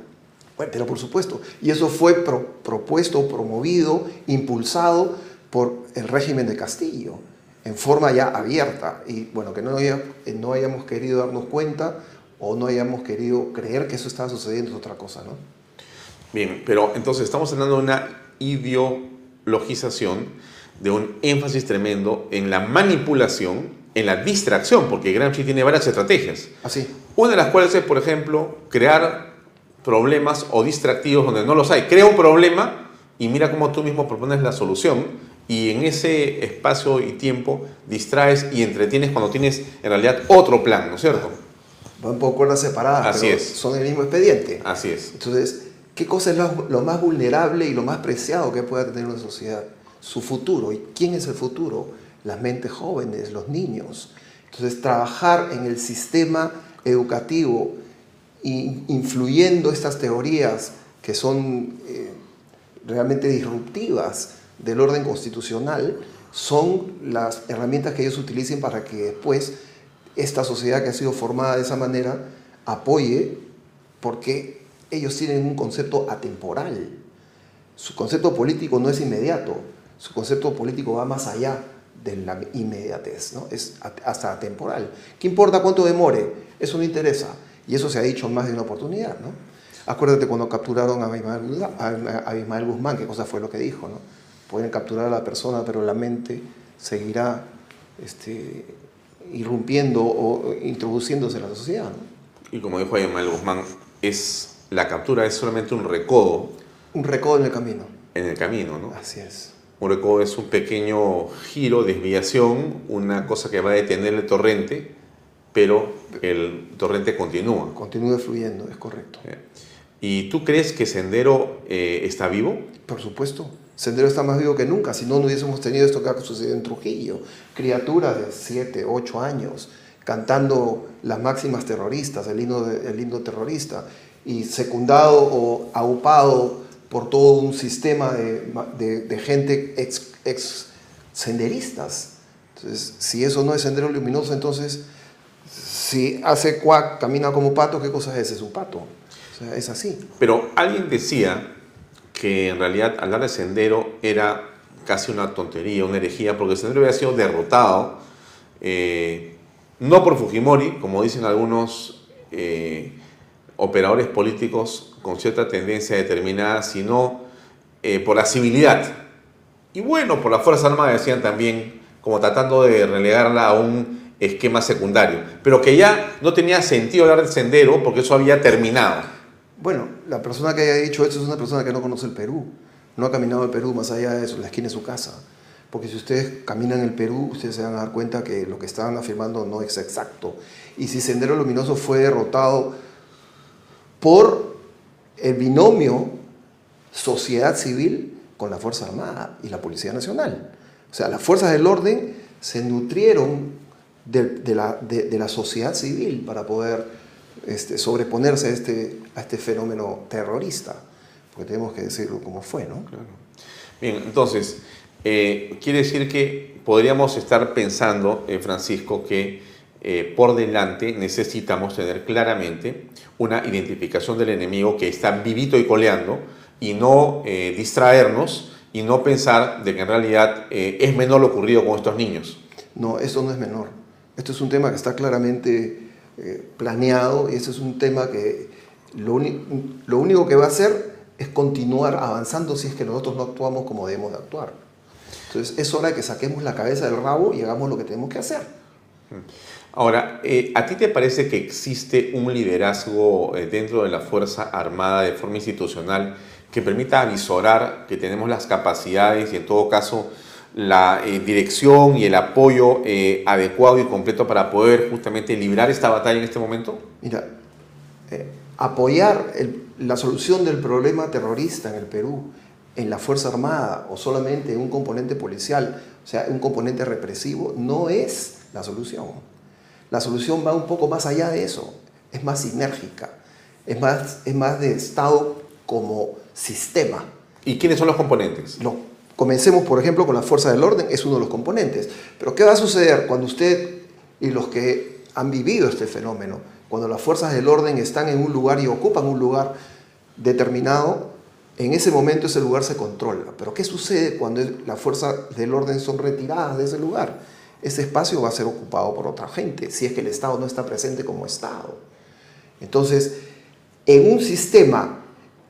Speaker 7: Bueno, pero por supuesto. Y eso fue propuesto, promovido, impulsado por el régimen de Castillo, en forma ya abierta. Y bueno, que no, no hayamos querido darnos cuenta o no hayamos querido creer que eso estaba sucediendo es otra cosa, ¿no?
Speaker 2: Bien, pero entonces estamos hablando de una ideologización, de un énfasis tremendo en la manipulación, en la distracción, porque Gramsci tiene varias estrategias.
Speaker 7: Así.
Speaker 2: Una de las cuales es, por ejemplo, crear problemas o distractivos donde no los hay. Crea un problema y mira cómo tú mismo propones la solución y en ese espacio y tiempo distraes y entretienes cuando tienes en realidad otro plan, ¿no es cierto?
Speaker 7: Van por cuerdas separadas,
Speaker 2: Así
Speaker 7: pero
Speaker 2: es.
Speaker 7: son el mismo expediente.
Speaker 2: Así es.
Speaker 7: Entonces, ¿qué cosa es lo, lo, más vulnerable y lo más preciado que pueda tener una sociedad? Su futuro. ¿Y quién es el futuro? Las mentes jóvenes, los niños. Entonces, trabajar en el sistema educativo, influyendo estas teorías que son eh, realmente disruptivas del orden constitucional, son las herramientas que ellos utilicen para que después esta sociedad que ha sido formada de esa manera apoye, porque ellos tienen un concepto atemporal. Su concepto político no es inmediato, su concepto político va más allá de la inmediatez, ¿no? es hasta atemporal. ¿Qué importa cuánto demore? Eso no interesa. Y eso se ha dicho en más de una oportunidad. ¿no? Acuérdate cuando capturaron a Ismael, Guzmán, qué cosa fue lo que dijo. ¿no? Pueden capturar a la persona, pero la mente seguirá este, irrumpiendo o introduciéndose en la sociedad.
Speaker 2: Y como dijo Ismael Guzmán, es, la captura es solamente un recodo.
Speaker 7: Un recodo en el camino.
Speaker 2: En el camino, ¿no?
Speaker 7: Así es.
Speaker 2: Un recodo es un pequeño giro, desviación, una cosa que va a detener el torrente, pero el torrente continúa.
Speaker 7: Continúa fluyendo, es correcto.
Speaker 2: ¿Y tú crees que Sendero eh, está vivo?
Speaker 7: Por supuesto. Sendero está más vivo que nunca, si no, no hubiésemos tenido esto que ha sucedido en Trujillo. Criaturas de 7, 8 años cantando las máximas terroristas, el himno, el himno terrorista, y secundado o aupado por todo un sistema de gente ex, ex, senderistas. Entonces, si eso no es sendero luminoso, entonces, si hace cuac, camina como pato, ¿qué cosa es? Es un pato. O sea, es así.
Speaker 2: Pero alguien decía que en realidad hablar de sendero era casi una tontería, una herejía, porque sendero había sido derrotado, eh, no por Fujimori, como dicen algunos eh, operadores políticos con cierta tendencia determinada, sino eh, por la civilidad. Y bueno, por las Fuerzas Armadas decían también, como tratando de relegarla a un esquema secundario, pero que ya no tenía sentido hablar del sendero porque eso había terminado.
Speaker 7: Bueno, la persona que haya dicho eso es una persona que no conoce el Perú, no ha caminado el Perú más allá de eso, la esquina de su casa. Porque si ustedes caminan el Perú, ustedes se van a dar cuenta que lo que estaban afirmando no es exacto. Y si Sendero Luminoso fue derrotado por el binomio sociedad civil con la Fuerza Armada y la Policía Nacional. O sea, las fuerzas del orden se nutrieron de, la, sociedad civil para poder este, sobreponerse a este, a este fenómeno terrorista. Porque tenemos que decirlo como fue, ¿no?
Speaker 2: Claro. Bien, entonces, eh, quiere decir que podríamos estar pensando, eh, Francisco, que eh, por delante necesitamos tener claramente una identificación del enemigo que está vivito y coleando y no distraernos y no pensar de que en realidad es menor lo ocurrido con estos niños.
Speaker 7: No, esto no es menor. Esto es un tema que está claramente planeado y este es un tema que lo, lo único que va a hacer es continuar avanzando si es que nosotros no actuamos como debemos de actuar. Entonces es hora de que saquemos la cabeza del rabo y hagamos lo que tenemos que hacer.
Speaker 2: Ahora, eh, ¿a ti te parece que existe un liderazgo eh, dentro de la Fuerza Armada de forma institucional que permita avisorar que tenemos las capacidades y en todo caso la eh, dirección y el apoyo eh, adecuado y completo para poder justamente librar esta batalla en este momento?
Speaker 7: Mira, eh, apoyar el- la solución del problema terrorista en el Perú en la Fuerza Armada o solamente en un componente policial, o sea, un componente represivo, no es la solución. La solución va un poco más allá de eso, es más sinérgica, es más, es más de Estado como sistema.
Speaker 2: ¿Y quiénes son los componentes?
Speaker 7: No. Comencemos, por ejemplo, con la fuerza del orden, es uno de los componentes. Pero ¿qué va a suceder cuando usted y los que han vivido este fenómeno, cuando las fuerzas del orden están en un lugar y ocupan un lugar determinado, en ese momento ese lugar se controla. Pero ¿qué sucede cuando las fuerzas del orden son retiradas de ese lugar? Ese espacio va a ser ocupado por otra gente, si es que el Estado no está presente como Estado. Entonces, en un sistema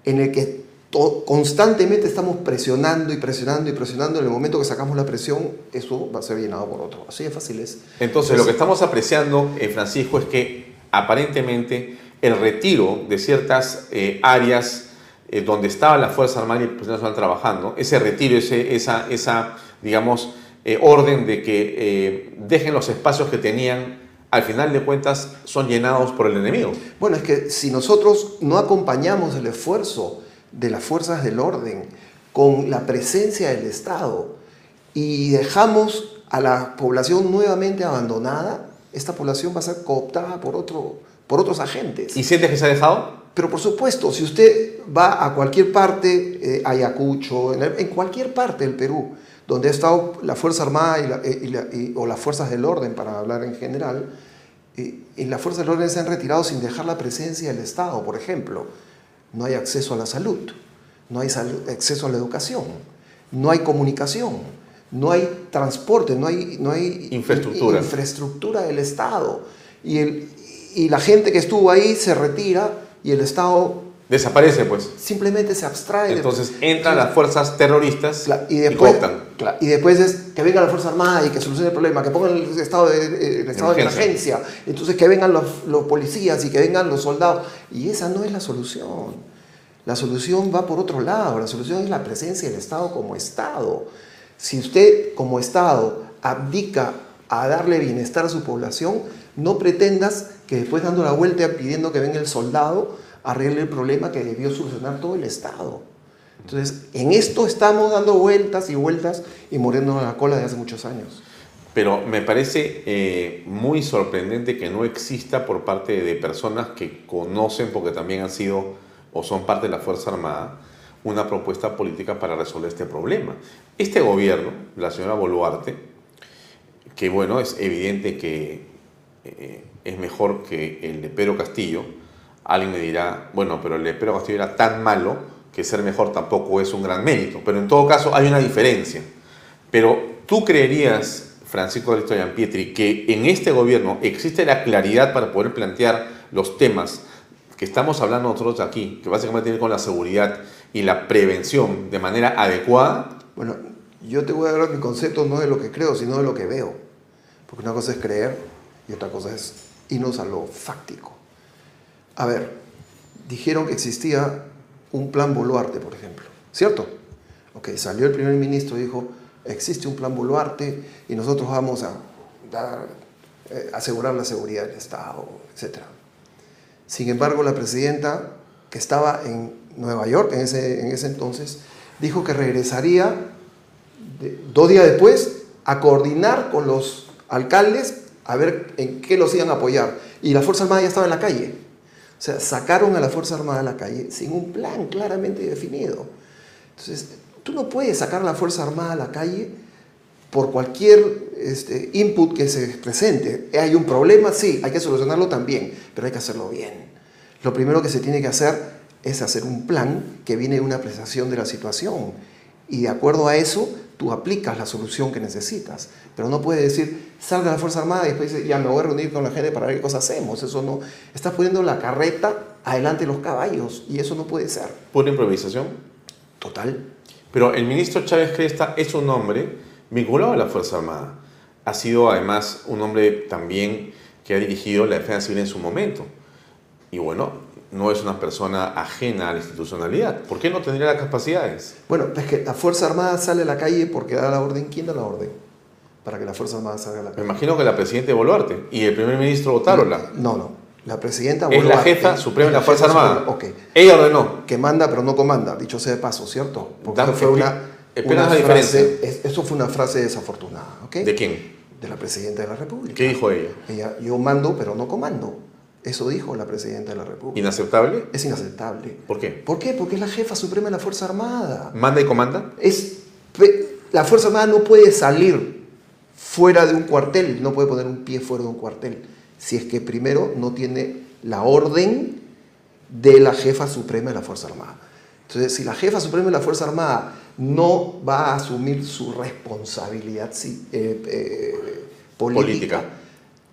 Speaker 7: en el que constantemente estamos presionando y presionando y presionando, en el momento que sacamos la presión, eso va a ser llenado por otro. Así de fácil es.
Speaker 2: Entonces, lo que estamos apreciando, eh, Francisco, es que aparentemente el retiro de ciertas eh, áreas eh, donde estaba la Fuerza Armada y el Policía Nacional trabajando, ese retiro, ese, esa, esa, digamos, eh, orden de que eh, dejen los espacios que tenían, al final de cuentas son llenados por el enemigo.
Speaker 7: Bueno, es que si nosotros no acompañamos el esfuerzo de las fuerzas del orden con la presencia del Estado y dejamos a la población nuevamente abandonada, esta población va a ser cooptada por, otro, por otros agentes.
Speaker 2: ¿Y sientes que se ha dejado?
Speaker 7: Pero por supuesto, si usted va a cualquier parte, eh, Ayacucho, en, el- en cualquier parte del Perú, donde ha estado la Fuerza Armada y la- eh, y la- y- o las fuerzas del orden, para hablar en general, eh, y las fuerzas del orden se han retirado sin dejar la presencia del Estado, por ejemplo. No hay acceso a la salud, no hay acceso a la educación, no hay comunicación, no hay transporte, no hay, no hay
Speaker 2: Infraestructura.
Speaker 7: infraestructura del Estado. Y, el, y la gente que estuvo ahí se retira y el Estado
Speaker 2: Desaparece, pues.
Speaker 7: simplemente se abstrae. de-
Speaker 2: Entonces entran las fuerzas terroristas
Speaker 7: y
Speaker 2: y
Speaker 7: después,
Speaker 2: cooptan.
Speaker 7: y después es que venga la Fuerza Armada y que solucione el problema, que pongan el estado de, eh, el estado de
Speaker 2: Emergencia.
Speaker 7: emergencia, entonces que vengan los, los policías y que vengan los soldados. Y esa no es la solución. La solución va por otro lado, la solución es la presencia del Estado como Estado. Si usted como Estado abdica a darle bienestar a su población, no pretendas que después dando la vuelta pidiendo que venga el soldado arregle el problema que debió solucionar todo el Estado. Entonces, en esto estamos dando vueltas y vueltas y muriendo la cola de hace muchos años.
Speaker 2: Pero me parece eh, muy sorprendente que no exista por parte de personas que conocen, porque también han sido o son parte de la Fuerza Armada, una propuesta política para resolver este problema. Este gobierno, la señora Boluarte, que bueno, es evidente que eh, es mejor que el de Pedro Castillo, alguien me dirá, bueno, pero el de Castillo era tan malo que ser mejor tampoco es un gran mérito, pero en todo caso hay una diferencia. Pero tú creerías, Francisco Alito Pietri, que en este gobierno existe la claridad para poder plantear los temas que estamos hablando nosotros aquí, que básicamente tienen con la seguridad y la prevención de manera adecuada.
Speaker 7: Bueno, yo te voy a dar mi concepto no de lo que creo, sino de lo que veo. Porque una cosa es creer y otra cosa es irnos a lo fáctico. A ver, dijeron que existía un plan Boluarte, por ejemplo, ¿cierto? Ok, salió el primer ministro y dijo, existe un plan Boluarte y nosotros vamos a eh, asegurar la seguridad del Estado, etc. Sin embargo, la presidenta, que estaba en Nueva York en ese, en ese entonces, dijo que regresaría dos días después a coordinar con los alcaldes a ver en qué los iban a apoyar. Y la Fuerza Armada ya estaba en la calle. O sea, sacaron a la Fuerza Armada a la calle sin un plan claramente definido. Entonces, tú no puedes sacar a la Fuerza Armada a la calle por cualquier este, input que se presente. Hay un problema, sí, hay que solucionarlo también, pero hay que hacerlo bien. Lo primero que se tiene que hacer es hacer un plan que viene de una apreciación de la situación. Y de acuerdo a eso, tú aplicas la solución que necesitas. Pero no puedes decir, salga la Fuerza Armada y después dice, ya me voy a reunir con la gente para ver qué cosas hacemos. Eso no. Estás poniendo la carreta adelante de los caballos y eso no puede ser.
Speaker 2: Pura improvisación.
Speaker 7: Total.
Speaker 2: Pero el ministro Chávez Cresta es un hombre vinculado a la Fuerza Armada. Ha sido además un hombre también que ha dirigido la defensa civil en su momento. Y bueno, no es una persona ajena a la institucionalidad. ¿Por qué no tendría las capacidades?
Speaker 7: Bueno, es que la Fuerza Armada sale a la calle porque da la orden. ¿Quién da la orden? Para que la Fuerza Armada salga a la
Speaker 2: Me
Speaker 7: calle.
Speaker 2: imagino que la presidenta de Boluarte y el primer ministro Otárola
Speaker 7: No, no. La presidenta
Speaker 2: es la
Speaker 7: Boluarte
Speaker 2: jefa suprema de la Fuerza Armada.
Speaker 7: suprema, Ok.
Speaker 2: Ella ordenó.
Speaker 7: Que manda pero no comanda, dicho sea de paso, ¿cierto? Porque fue una, una
Speaker 2: la
Speaker 7: frase, eso fue una frase desafortunada, ¿ok?
Speaker 2: ¿De quién?
Speaker 7: De la presidenta de la República.
Speaker 2: ¿Qué dijo ella?
Speaker 7: Ella, yo mando pero no comando. Eso dijo la presidenta de la República.
Speaker 2: ¿Inaceptable?
Speaker 7: Es inaceptable.
Speaker 2: ¿Por qué?
Speaker 7: ¿Por qué? Porque es la jefa suprema de la Fuerza Armada.
Speaker 2: ¿Manda y comanda?
Speaker 7: Es, la Fuerza Armada no puede salir fuera de un cuartel, no puede poner un pie fuera de un cuartel, si es que primero no tiene la orden de la jefa suprema de la Fuerza Armada. Entonces, si la jefa suprema de la Fuerza Armada no va a asumir su responsabilidad eh, eh, política,
Speaker 2: Política.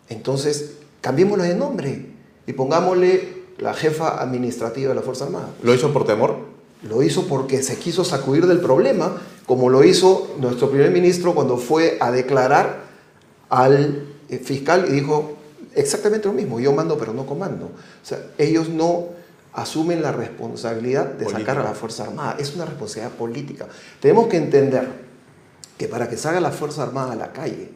Speaker 7: entonces cambiémosla de nombre y pongámosle la jefa administrativa de la Fuerza Armada.
Speaker 2: ¿Lo hizo por temor?
Speaker 7: Lo hizo porque se quiso sacudir del problema, como lo hizo nuestro primer ministro cuando fue a declarar al eh, fiscal y dijo exactamente lo mismo, yo mando pero no comando. O sea, ellos no asumen la responsabilidad de
Speaker 2: Política.
Speaker 7: sacar a la Fuerza Armada, es una responsabilidad política. Tenemos que entender que para que salga la Fuerza Armada a la calle,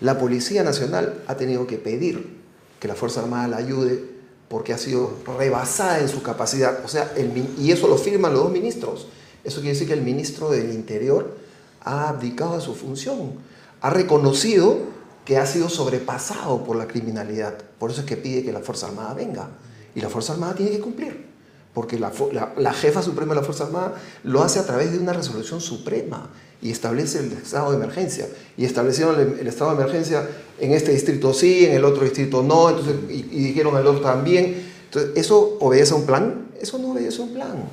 Speaker 7: la Policía Nacional ha tenido que pedir que la Fuerza Armada la ayude porque ha sido rebasada en su capacidad. O sea, el y eso lo firman los dos ministros. Eso quiere decir que el ministro del Interior ha abdicado a su función, ha reconocido que ha sido sobrepasado por la criminalidad. Por eso es que pide que la Fuerza Armada venga. Y la Fuerza Armada tiene que cumplir. Porque la- la jefa suprema de la Fuerza Armada lo hace a través de una resolución suprema y establece el estado de emergencia. Y establecieron el, el estado de emergencia en este distrito sí, en el otro distrito no, entonces, y, y dijeron el otro también. Entonces, ¿eso obedece a un plan? Eso no obedece a un plan.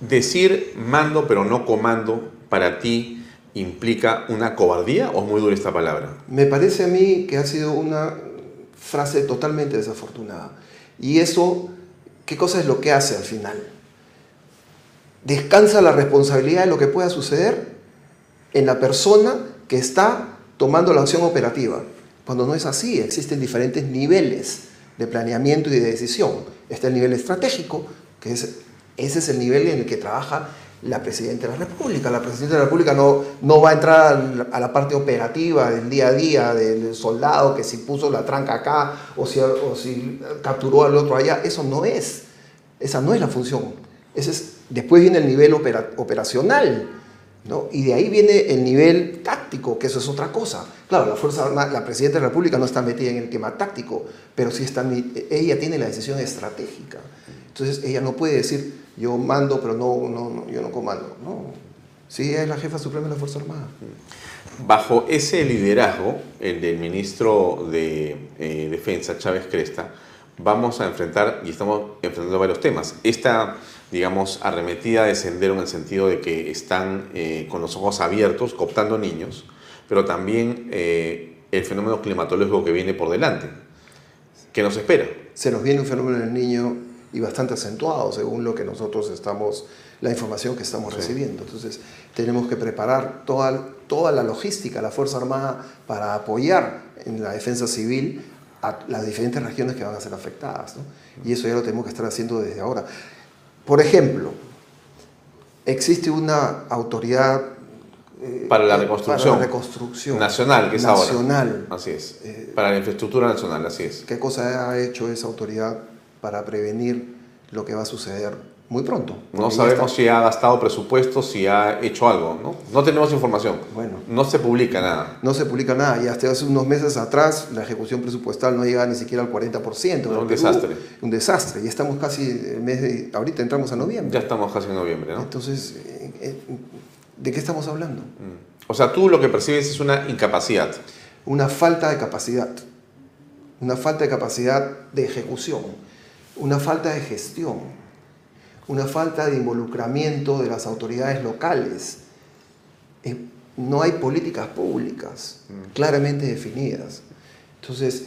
Speaker 2: ¿Decir mando pero no comando para ti implica una cobardía o es muy dura esta palabra?
Speaker 7: Me parece a mí que ha sido una frase totalmente desafortunada. Y eso, ¿qué cosa es lo que hace al final? Descansa la responsabilidad de lo que pueda suceder en la persona que está tomando la acción operativa. Cuando no es así, existen diferentes niveles de planeamiento y de decisión. Está el nivel estratégico, que es, ese es el nivel en el que trabaja la Presidenta de la República. La Presidenta de la República no, no va a entrar a la, parte operativa del día a día, del soldado que si puso la tranca acá o si, o si capturó al otro allá. Eso no es. Esa no es la función. Ese es, después viene el nivel opera- operacional. ¿No? Y de ahí viene el nivel táctico, que eso es otra cosa. Claro, la Fuerza Armada, la Presidenta de la República no está metida en el tema táctico, pero sí está, ella tiene la decisión estratégica. Entonces ella no puede decir, yo mando, pero no, no, no, yo no comando. No. Sí, ella es la jefa suprema de la Fuerza Armada.
Speaker 2: Bajo ese liderazgo, el del ministro de eh, Defensa, Chávez Cresta, vamos a enfrentar, y estamos enfrentando varios temas. Esta, digamos, arremetida de sendero en el sentido de que están eh, con los ojos abiertos, cooptando niños, pero también eh, el fenómeno climatológico que viene por delante. ¿Qué nos espera?
Speaker 7: Se nos viene un fenómeno del niño y bastante acentuado según lo que nosotros estamos, la información que estamos
Speaker 2: Sí.
Speaker 7: recibiendo. Entonces tenemos que preparar toda, toda la logística, la Fuerza Armada, para apoyar en la defensa civil a las diferentes regiones que van a ser afectadas. ¿no? Y eso ya lo tenemos que estar haciendo desde ahora. Por ejemplo, existe una autoridad eh,
Speaker 2: Para la
Speaker 7: eh,
Speaker 2: reconstrucción.
Speaker 7: para la reconstrucción
Speaker 2: Nacional, que es ahora. Así es.
Speaker 7: Eh,
Speaker 2: Para la infraestructura nacional, así es.
Speaker 7: ¿Qué cosa ha hecho esa autoridad para prevenir lo que va a suceder muy pronto?
Speaker 2: No sabemos si ha gastado presupuesto, si ha hecho algo, ¿no? No tenemos información.
Speaker 7: Bueno.
Speaker 2: No se publica nada.
Speaker 7: No se publica nada y hasta hace unos meses atrás la ejecución presupuestal no llegaba ni siquiera al 40%. en
Speaker 2: No,
Speaker 7: el
Speaker 2: un desastre.
Speaker 7: Un desastre. Y estamos casi, el mes de- ahorita entramos a noviembre.
Speaker 2: Ya estamos casi en noviembre, ¿no?
Speaker 7: Entonces, eh, eh, ¿de qué estamos hablando?
Speaker 2: O sea, tú lo que percibes es una incapacidad.
Speaker 7: Una falta de capacidad. Una falta de capacidad de ejecución. Una falta de gestión. Una falta de involucramiento de las autoridades locales. No hay políticas públicas claramente definidas. Entonces,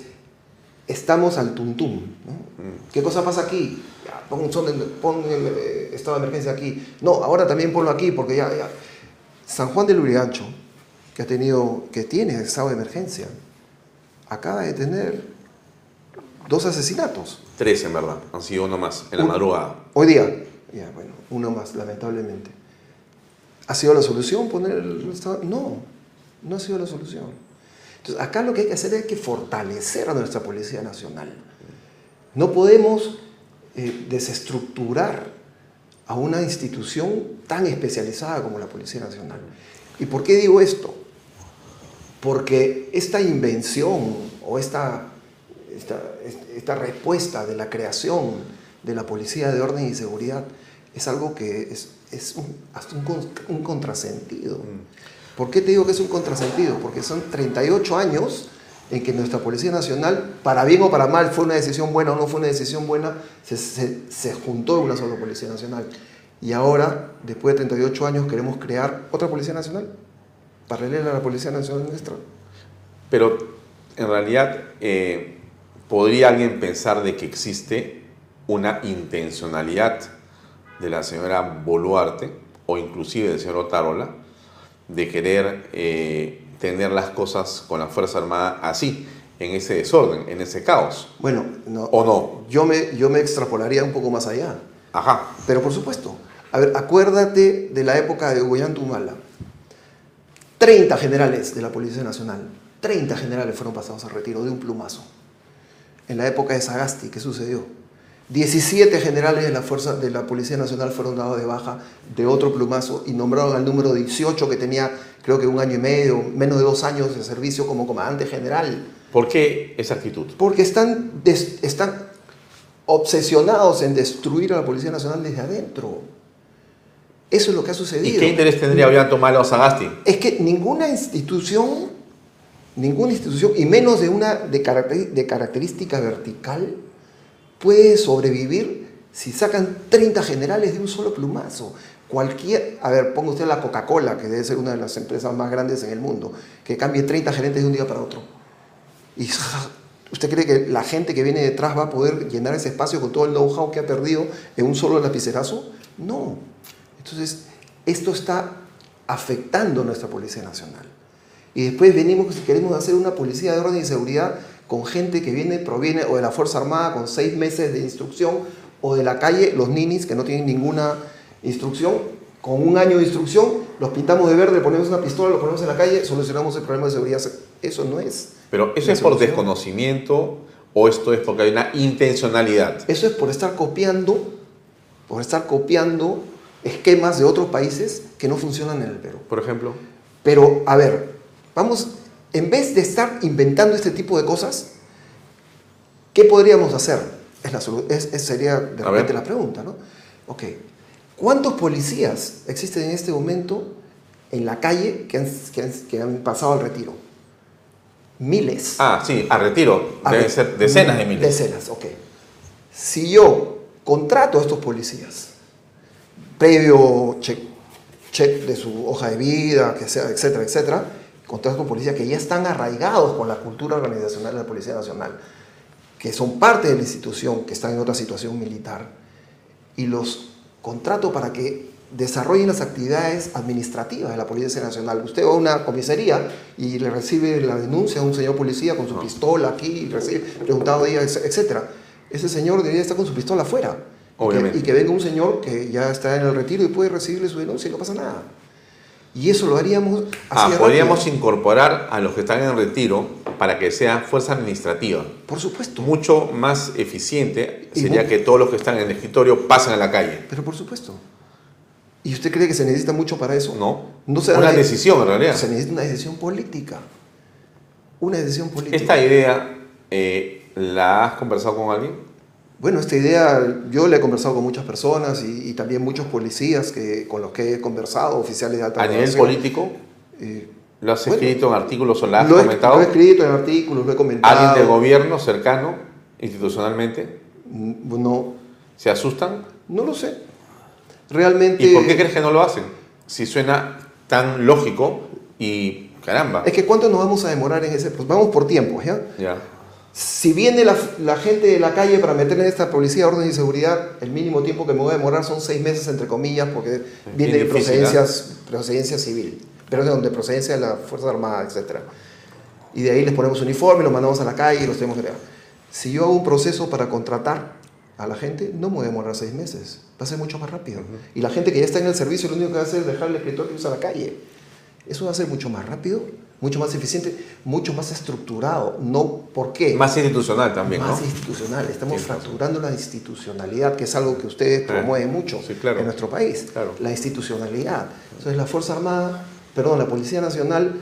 Speaker 7: estamos al tuntum. ¿no? ¿Qué cosa pasa aquí? Ya, pon, son el, pon el eh, estado de emergencia aquí. No, ahora también ponlo aquí porque ya, ya. San Juan del Urigancho, que ha tenido, que tiene estado de emergencia, acaba de tener dos asesinatos.
Speaker 2: Tres, en verdad. Han sido uno más, en la madrugada.
Speaker 7: Hoy día, ya, bueno, uno más, lamentablemente. ¿Ha sido la solución poner el Estado? No, no ha sido la solución. Entonces, acá lo que hay que hacer es que fortalecer a nuestra Policía Nacional. No podemos eh, desestructurar a una institución tan especializada como la Policía Nacional. ¿Y por qué digo esto? Porque esta invención o esta, esta, esta respuesta de la creación de la Policía de Orden y Seguridad es algo que es, es un, hasta un, con- un contrasentido. ¿Por qué te digo que es un contrasentido? Porque son 38 años en que nuestra Policía Nacional, para bien o para mal, fue una decisión buena o no fue una decisión buena, se, se- se juntó en una sola Policía Nacional. Y ahora, después de 38 años, queremos crear otra Policía Nacional, paralela a la Policía Nacional nuestra.
Speaker 2: Pero en realidad, eh, ¿podría alguien pensar de que existe una intencionalidad de la señora Boluarte o inclusive del señor Otárola de querer eh, tener las cosas con la Fuerza Armada así, en ese desorden, en ese caos?
Speaker 7: Bueno, no,
Speaker 2: ¿O no?
Speaker 7: yo, me, yo me extrapolaría un poco más allá.
Speaker 2: Ajá.
Speaker 7: Pero por supuesto, a ver, acuérdate de la época de Humala. 30 generales de la Policía Nacional, 30 generales fueron pasados a retiro de un plumazo. En la época de Sagasti, ¿qué sucedió? 17 generales de la, fuerza, de la Policía Nacional fueron dados de baja de otro plumazo y nombraron al número 18 que tenía creo que un año y medio, menos de dos años de servicio como comandante general.
Speaker 2: ¿Por qué esa actitud?
Speaker 7: Porque están, des- están obsesionados en destruir a la Policía Nacional desde adentro. Eso es lo que ha
Speaker 2: ¿Y
Speaker 7: sucedido.
Speaker 2: qué interés tendría Ollanta Humala o Sagasti?
Speaker 7: Es que ninguna institución, ninguna institución, y menos de una de, caracteri- de característica vertical, puede sobrevivir si sacan 30 generales de un solo plumazo. Cualquier, a ver, ponga usted la Coca-Cola, que debe ser una de las empresas más grandes en el mundo, que cambie 30 gerentes de un día para otro. ¿Y usted cree que la gente que viene detrás va a poder llenar ese espacio con todo el know-how que ha perdido en un solo lapicerazo? No. Entonces, esto está afectando nuestra Policía Nacional. Y después venimos, si queremos hacer una policía de orden y seguridad con gente que viene, proviene o de la Fuerza Armada con seis meses de instrucción, o de la calle, los ninis que no tienen ninguna instrucción, con un año de instrucción, los pintamos de verde, le ponemos una pistola, lo ponemos en la calle, solucionamos el problema de seguridad. Eso no es.
Speaker 2: Pero eso es por
Speaker 7: solución.
Speaker 2: desconocimiento o esto es porque hay una intencionalidad.
Speaker 7: Eso es por estar copiando, por estar copiando esquemas de otros países que no funcionan en el Perú.
Speaker 2: Por ejemplo,
Speaker 7: Pero, a ver, vamos, en vez de estar inventando este tipo de cosas, ¿qué podríamos hacer? Es la solu- es- es- sería de repente la pregunta, ¿no? Ok, ¿cuántos policías existen en este momento en la calle que han, que han- que han pasado al retiro? Miles.
Speaker 2: ah, sí, a retiro
Speaker 7: A
Speaker 2: deben
Speaker 7: ver,
Speaker 2: ser decenas de miles.
Speaker 7: Decenas, ok. Si yo contrato a estos policías, previo check, check de su hoja de vida, que sea, etcétera, etcétera, contrato con policías que ya están arraigados con la cultura organizacional de la Policía Nacional, que son parte de la institución, que están en otra situación militar, y los contrato para que desarrollen las actividades administrativas de la Policía Nacional. Usted va a una comisaría y le recibe la denuncia a un señor policía con su pistola aquí, y recibe preguntado día, etc. Ese señor debería estar con su pistola afuera. Y que-. Y que venga un señor que ya está en el retiro y puede recibirle su denuncia y no pasa nada. Y eso lo haríamos
Speaker 2: Ah,
Speaker 7: así de
Speaker 2: podríamos incorporar a los que están en retiro para que sea fuerza administrativa.
Speaker 7: Por supuesto.
Speaker 2: Mucho más eficiente
Speaker 7: Y
Speaker 2: sería que todos los que están en el escritorio pasen a la calle.
Speaker 7: Pero por supuesto. ¿Y usted cree que se necesita mucho para eso?
Speaker 2: No.
Speaker 7: No se da
Speaker 2: Una
Speaker 7: la-
Speaker 2: decisión en realidad.
Speaker 7: Se necesita una decisión política. Una decisión política.
Speaker 2: Esta idea, eh, ¿la has conversado con alguien?
Speaker 7: Bueno, esta idea yo la he conversado con muchas personas y, y también muchos policías que, con los que he conversado, oficiales de alta
Speaker 2: A nivel político,
Speaker 7: Eh,
Speaker 2: ¿lo has
Speaker 7: Bueno,
Speaker 2: escrito en artículos o la has
Speaker 7: lo, he,
Speaker 2: comentado?
Speaker 7: lo he escrito en artículos, lo he comentado.
Speaker 2: ¿Alguien del gobierno cercano, institucionalmente?
Speaker 7: Mm, No,
Speaker 2: ¿Se asustan?
Speaker 7: no lo sé. Realmente...
Speaker 2: ¿Y por qué crees que no lo hacen? Si suena tan lógico y caramba.
Speaker 7: Es que ¿cuánto nos vamos a demorar en ese? Pues vamos por tiempo, ¿ya?
Speaker 2: Ya.
Speaker 7: Si viene la, la gente de la calle para meter en esta policía de orden y seguridad, el mínimo tiempo que me voy a demorar son seis meses, entre comillas, porque viene de
Speaker 2: difícil,
Speaker 7: procedencias, procedencia civil, pero de procedencia de la Fuerza Armada, etc. Y de ahí les ponemos uniforme, los mandamos a la calle y los tenemos que. Si yo hago un proceso para contratar a la gente, no me voy a demorar seis meses, va a ser mucho más rápido. Y la gente que ya está en el servicio, lo único que va a hacer es dejar el escritorio y a la calle. Eso va a ser mucho más rápido, mucho más eficiente, mucho más estructurado. No, ¿Por qué?
Speaker 2: Más institucional también,
Speaker 7: más
Speaker 2: ¿no?
Speaker 7: institucional. Estamos
Speaker 2: Sí,
Speaker 7: fracturando la institucionalidad, que es algo que ustedes promueven mucho
Speaker 2: sí, claro.
Speaker 7: en nuestro país.
Speaker 2: Claro.
Speaker 7: La institucionalidad. Entonces la Fuerza Armada, perdón, la Policía Nacional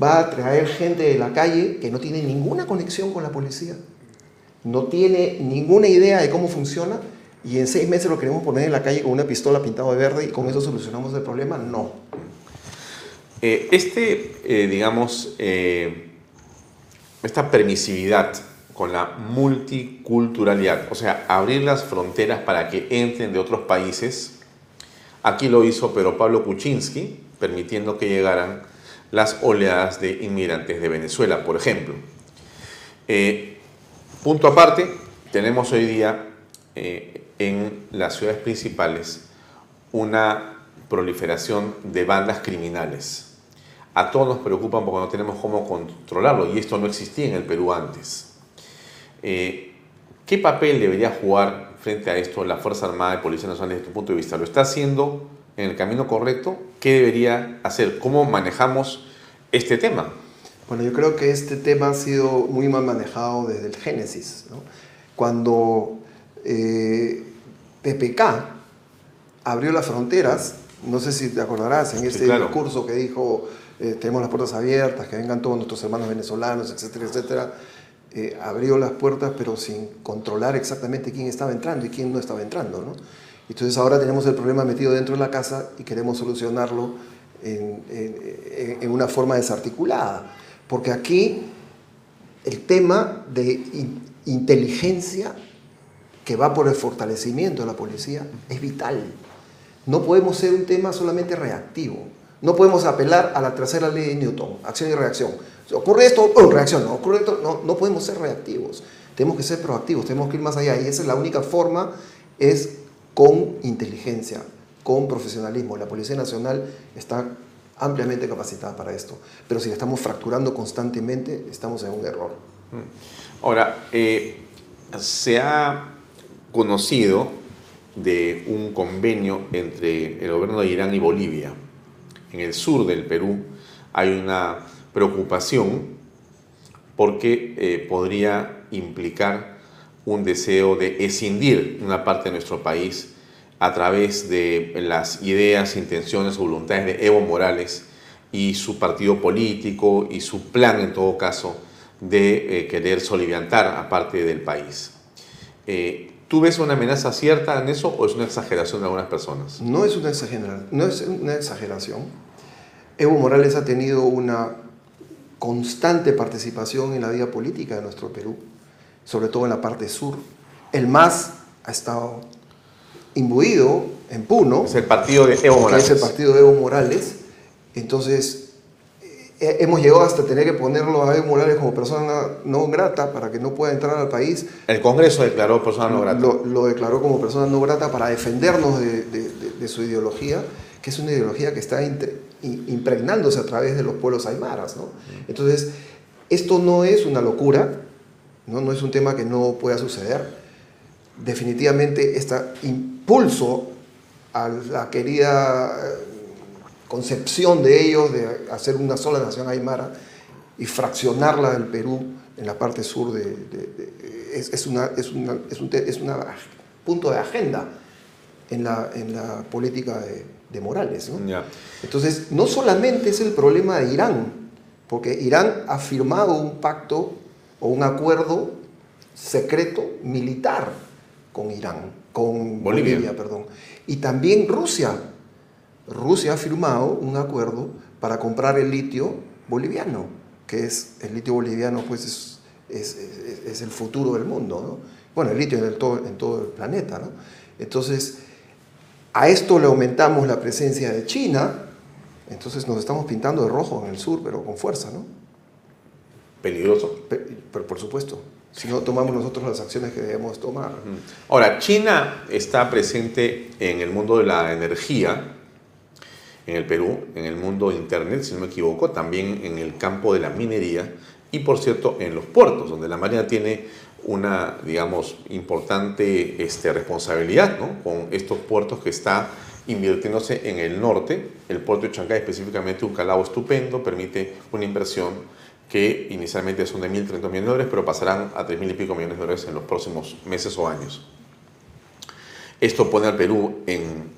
Speaker 7: va a traer gente de la calle que no tiene ninguna conexión con la policía, no tiene ninguna idea de cómo funciona y en seis meses lo queremos poner en la calle con una pistola pintada de verde y con eso solucionamos el problema. No.
Speaker 2: Eh, este, eh, digamos, eh, esta permisividad con la multiculturalidad, o sea, abrir las fronteras para que entren de otros países, aquí lo hizo pero Pablo Kuczynski, permitiendo que llegaran las oleadas de inmigrantes de Venezuela, por ejemplo. Punto aparte, tenemos hoy día en las ciudades principales una proliferación de bandas criminales. A todos nos preocupan porque no tenemos cómo controlarlo y esto no existía en el Perú antes. Eh, ¿Qué papel debería jugar frente a esto la Fuerza Armada y Policía Nacional desde tu punto de vista? ¿Lo está haciendo en el camino correcto? ¿Qué debería hacer? ¿Cómo manejamos este tema?
Speaker 7: Bueno, yo creo que este tema ha sido muy mal manejado desde el Génesis. ¿no? Cuando eh, PPK abrió las fronteras, no sé si te acordarás, en este
Speaker 2: claro.
Speaker 7: discurso que dijo, eh, tenemos las puertas abiertas, que vengan todos nuestros hermanos venezolanos, etcétera, etcétera, eh, abrió las puertas pero sin controlar exactamente quién estaba entrando y quién no estaba entrando. ¿no? Entonces ahora tenemos el problema metido dentro de la casa y queremos solucionarlo en, en- en una forma desarticulada. Porque aquí el tema de in- inteligencia que va por el fortalecimiento de la policía es vital. No podemos ser un tema solamente reactivo. No podemos apelar a la tercera ley de Newton, acción y reacción. Ocurre esto, reacción, no, ocurre esto, no, no podemos ser reactivos. Tenemos que ser proactivos, tenemos que ir más allá. Y esa es la única forma, es con inteligencia, con profesionalismo. La Policía Nacional está ampliamente capacitada para esto. Pero si la estamos fracturando constantemente, estamos en un error.
Speaker 2: Ahora, eh, se ha conocido de un convenio entre el gobierno de Irán y Bolivia. En el sur del Perú hay una preocupación porque eh, podría implicar un deseo de escindir una parte de nuestro país a través de las ideas, intenciones o voluntades de Evo Morales y su partido político y su plan en todo caso de eh, querer soliviantar a parte del país. Eh, ¿Tú ves una amenaza cierta en eso o es una exageración de algunas personas?
Speaker 7: No es una exageración. No es una exageración. Evo Morales ha tenido una constante participación en la vida política de nuestro Perú, sobre todo en la parte sur. El MAS ha estado imbuido en Puno,
Speaker 2: Es el partido de Evo Morales.
Speaker 7: es el partido de Evo Morales. Entonces, hemos llegado hasta tener que ponerlo a Evo Morales como persona no grata para que no pueda entrar al país
Speaker 2: El Congreso declaró persona no grata.
Speaker 7: lo, lo declaró como persona no grata para defendernos de, de- de- de su ideología, que es una ideología que está impregnándose a través de los pueblos aymaras. ¿no? Entonces, esto no es una locura, ¿no? no es un tema que no pueda suceder. Definitivamente, este impulso a la querida eh, concepción de ellos de hacer una sola nación aymara y fraccionarla del Perú en la parte sur de, de- de- es, es una, es, una, es un es una punto de agenda en la, en la política de, de Morales. ¿no? Entonces, no solamente es el problema de Irán, porque Irán ha firmado un pacto o un acuerdo secreto militar con Irán, con
Speaker 2: Bolivia.
Speaker 7: Bolivia, perdón. Y también Rusia. Rusia ha firmado un acuerdo para comprar el litio boliviano, que es el litio boliviano, pues es, es, es- es el futuro del mundo, ¿no? Bueno, el litio en, el todo, en todo el planeta, ¿no? Entonces, a esto le aumentamos la presencia de China, entonces nos estamos pintando de rojo en el sur, pero con fuerza, ¿no?
Speaker 2: Peligroso.
Speaker 7: Pe- Pero por supuesto, si no tomamos nosotros las acciones que debemos tomar.
Speaker 2: Ahora, China está presente en el mundo de la energía, en el Perú, en el mundo de Internet, si no me equivoco, también en el campo de la minería y por cierto en los puertos, donde la Marina tiene una, digamos, importante este, responsabilidad ¿no? con estos puertos que está invirtiéndose en el norte. El puerto de Chancay específicamente un calado estupendo, permite una inversión que inicialmente son de 1.300 millones de dólares, pero pasarán a 3.000 y pico millones de dólares en los próximos meses o años. Esto pone al Perú en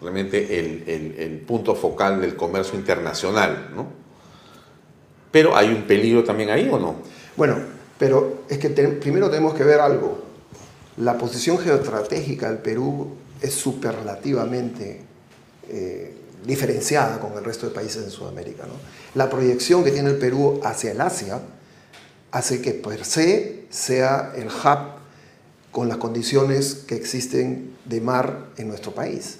Speaker 2: realmente el, el, el punto focal del comercio internacional, ¿no? Pero hay un peligro también ahí o no?
Speaker 7: Bueno, pero es que te- primero tenemos que ver algo. La posición geoestratégica del Perú es superlativamente eh, diferenciada con el resto de países en Sudamérica. ¿no? La proyección que tiene el Perú hacia el Asia hace que per se sea el hub con las condiciones que existen de mar en nuestro país.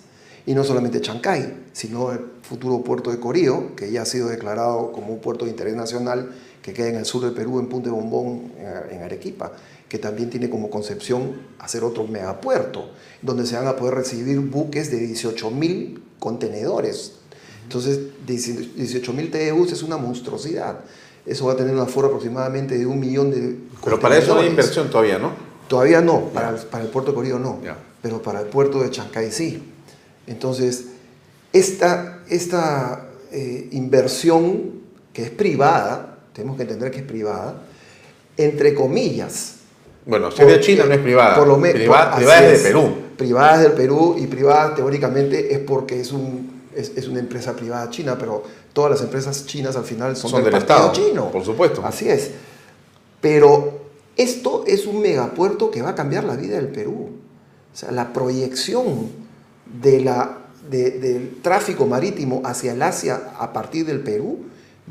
Speaker 7: Y no solamente Chancay, sino el futuro puerto de Corío, que ya ha sido declarado como un puerto de interés nacional que queda en el sur del Perú, en Punta de Bombón, en en Arequipa, que también tiene como concepción hacer otro megapuerto, donde se van a poder recibir buques de 18.000 contenedores. Entonces, 18.000 TEUs es una monstruosidad. Eso va a tener un aforo aproximadamente de un millón de
Speaker 2: Pero para eso no hay inversión todavía, ¿no?
Speaker 7: Todavía no, para el, para el puerto de Corío no, pero para el puerto de Chancay sí. Entonces, esta, esta eh, inversión que es privada, tenemos que entender que es privada, entre comillas.
Speaker 2: Bueno, si es de China no es privada.
Speaker 7: por lo me-
Speaker 2: Priva-
Speaker 7: por-
Speaker 2: privada es de Perú.
Speaker 7: Privada es del Perú y privada teóricamente es porque es, un, es, es una empresa privada china, pero todas las empresas chinas al final son,
Speaker 2: Son del
Speaker 7: partido
Speaker 2: Estado,
Speaker 7: chino.
Speaker 2: por supuesto.
Speaker 7: Así es. Pero esto es un megapuerto que va a cambiar la vida del Perú. O sea, la proyección de la, de- del tráfico marítimo hacia el Asia a partir del Perú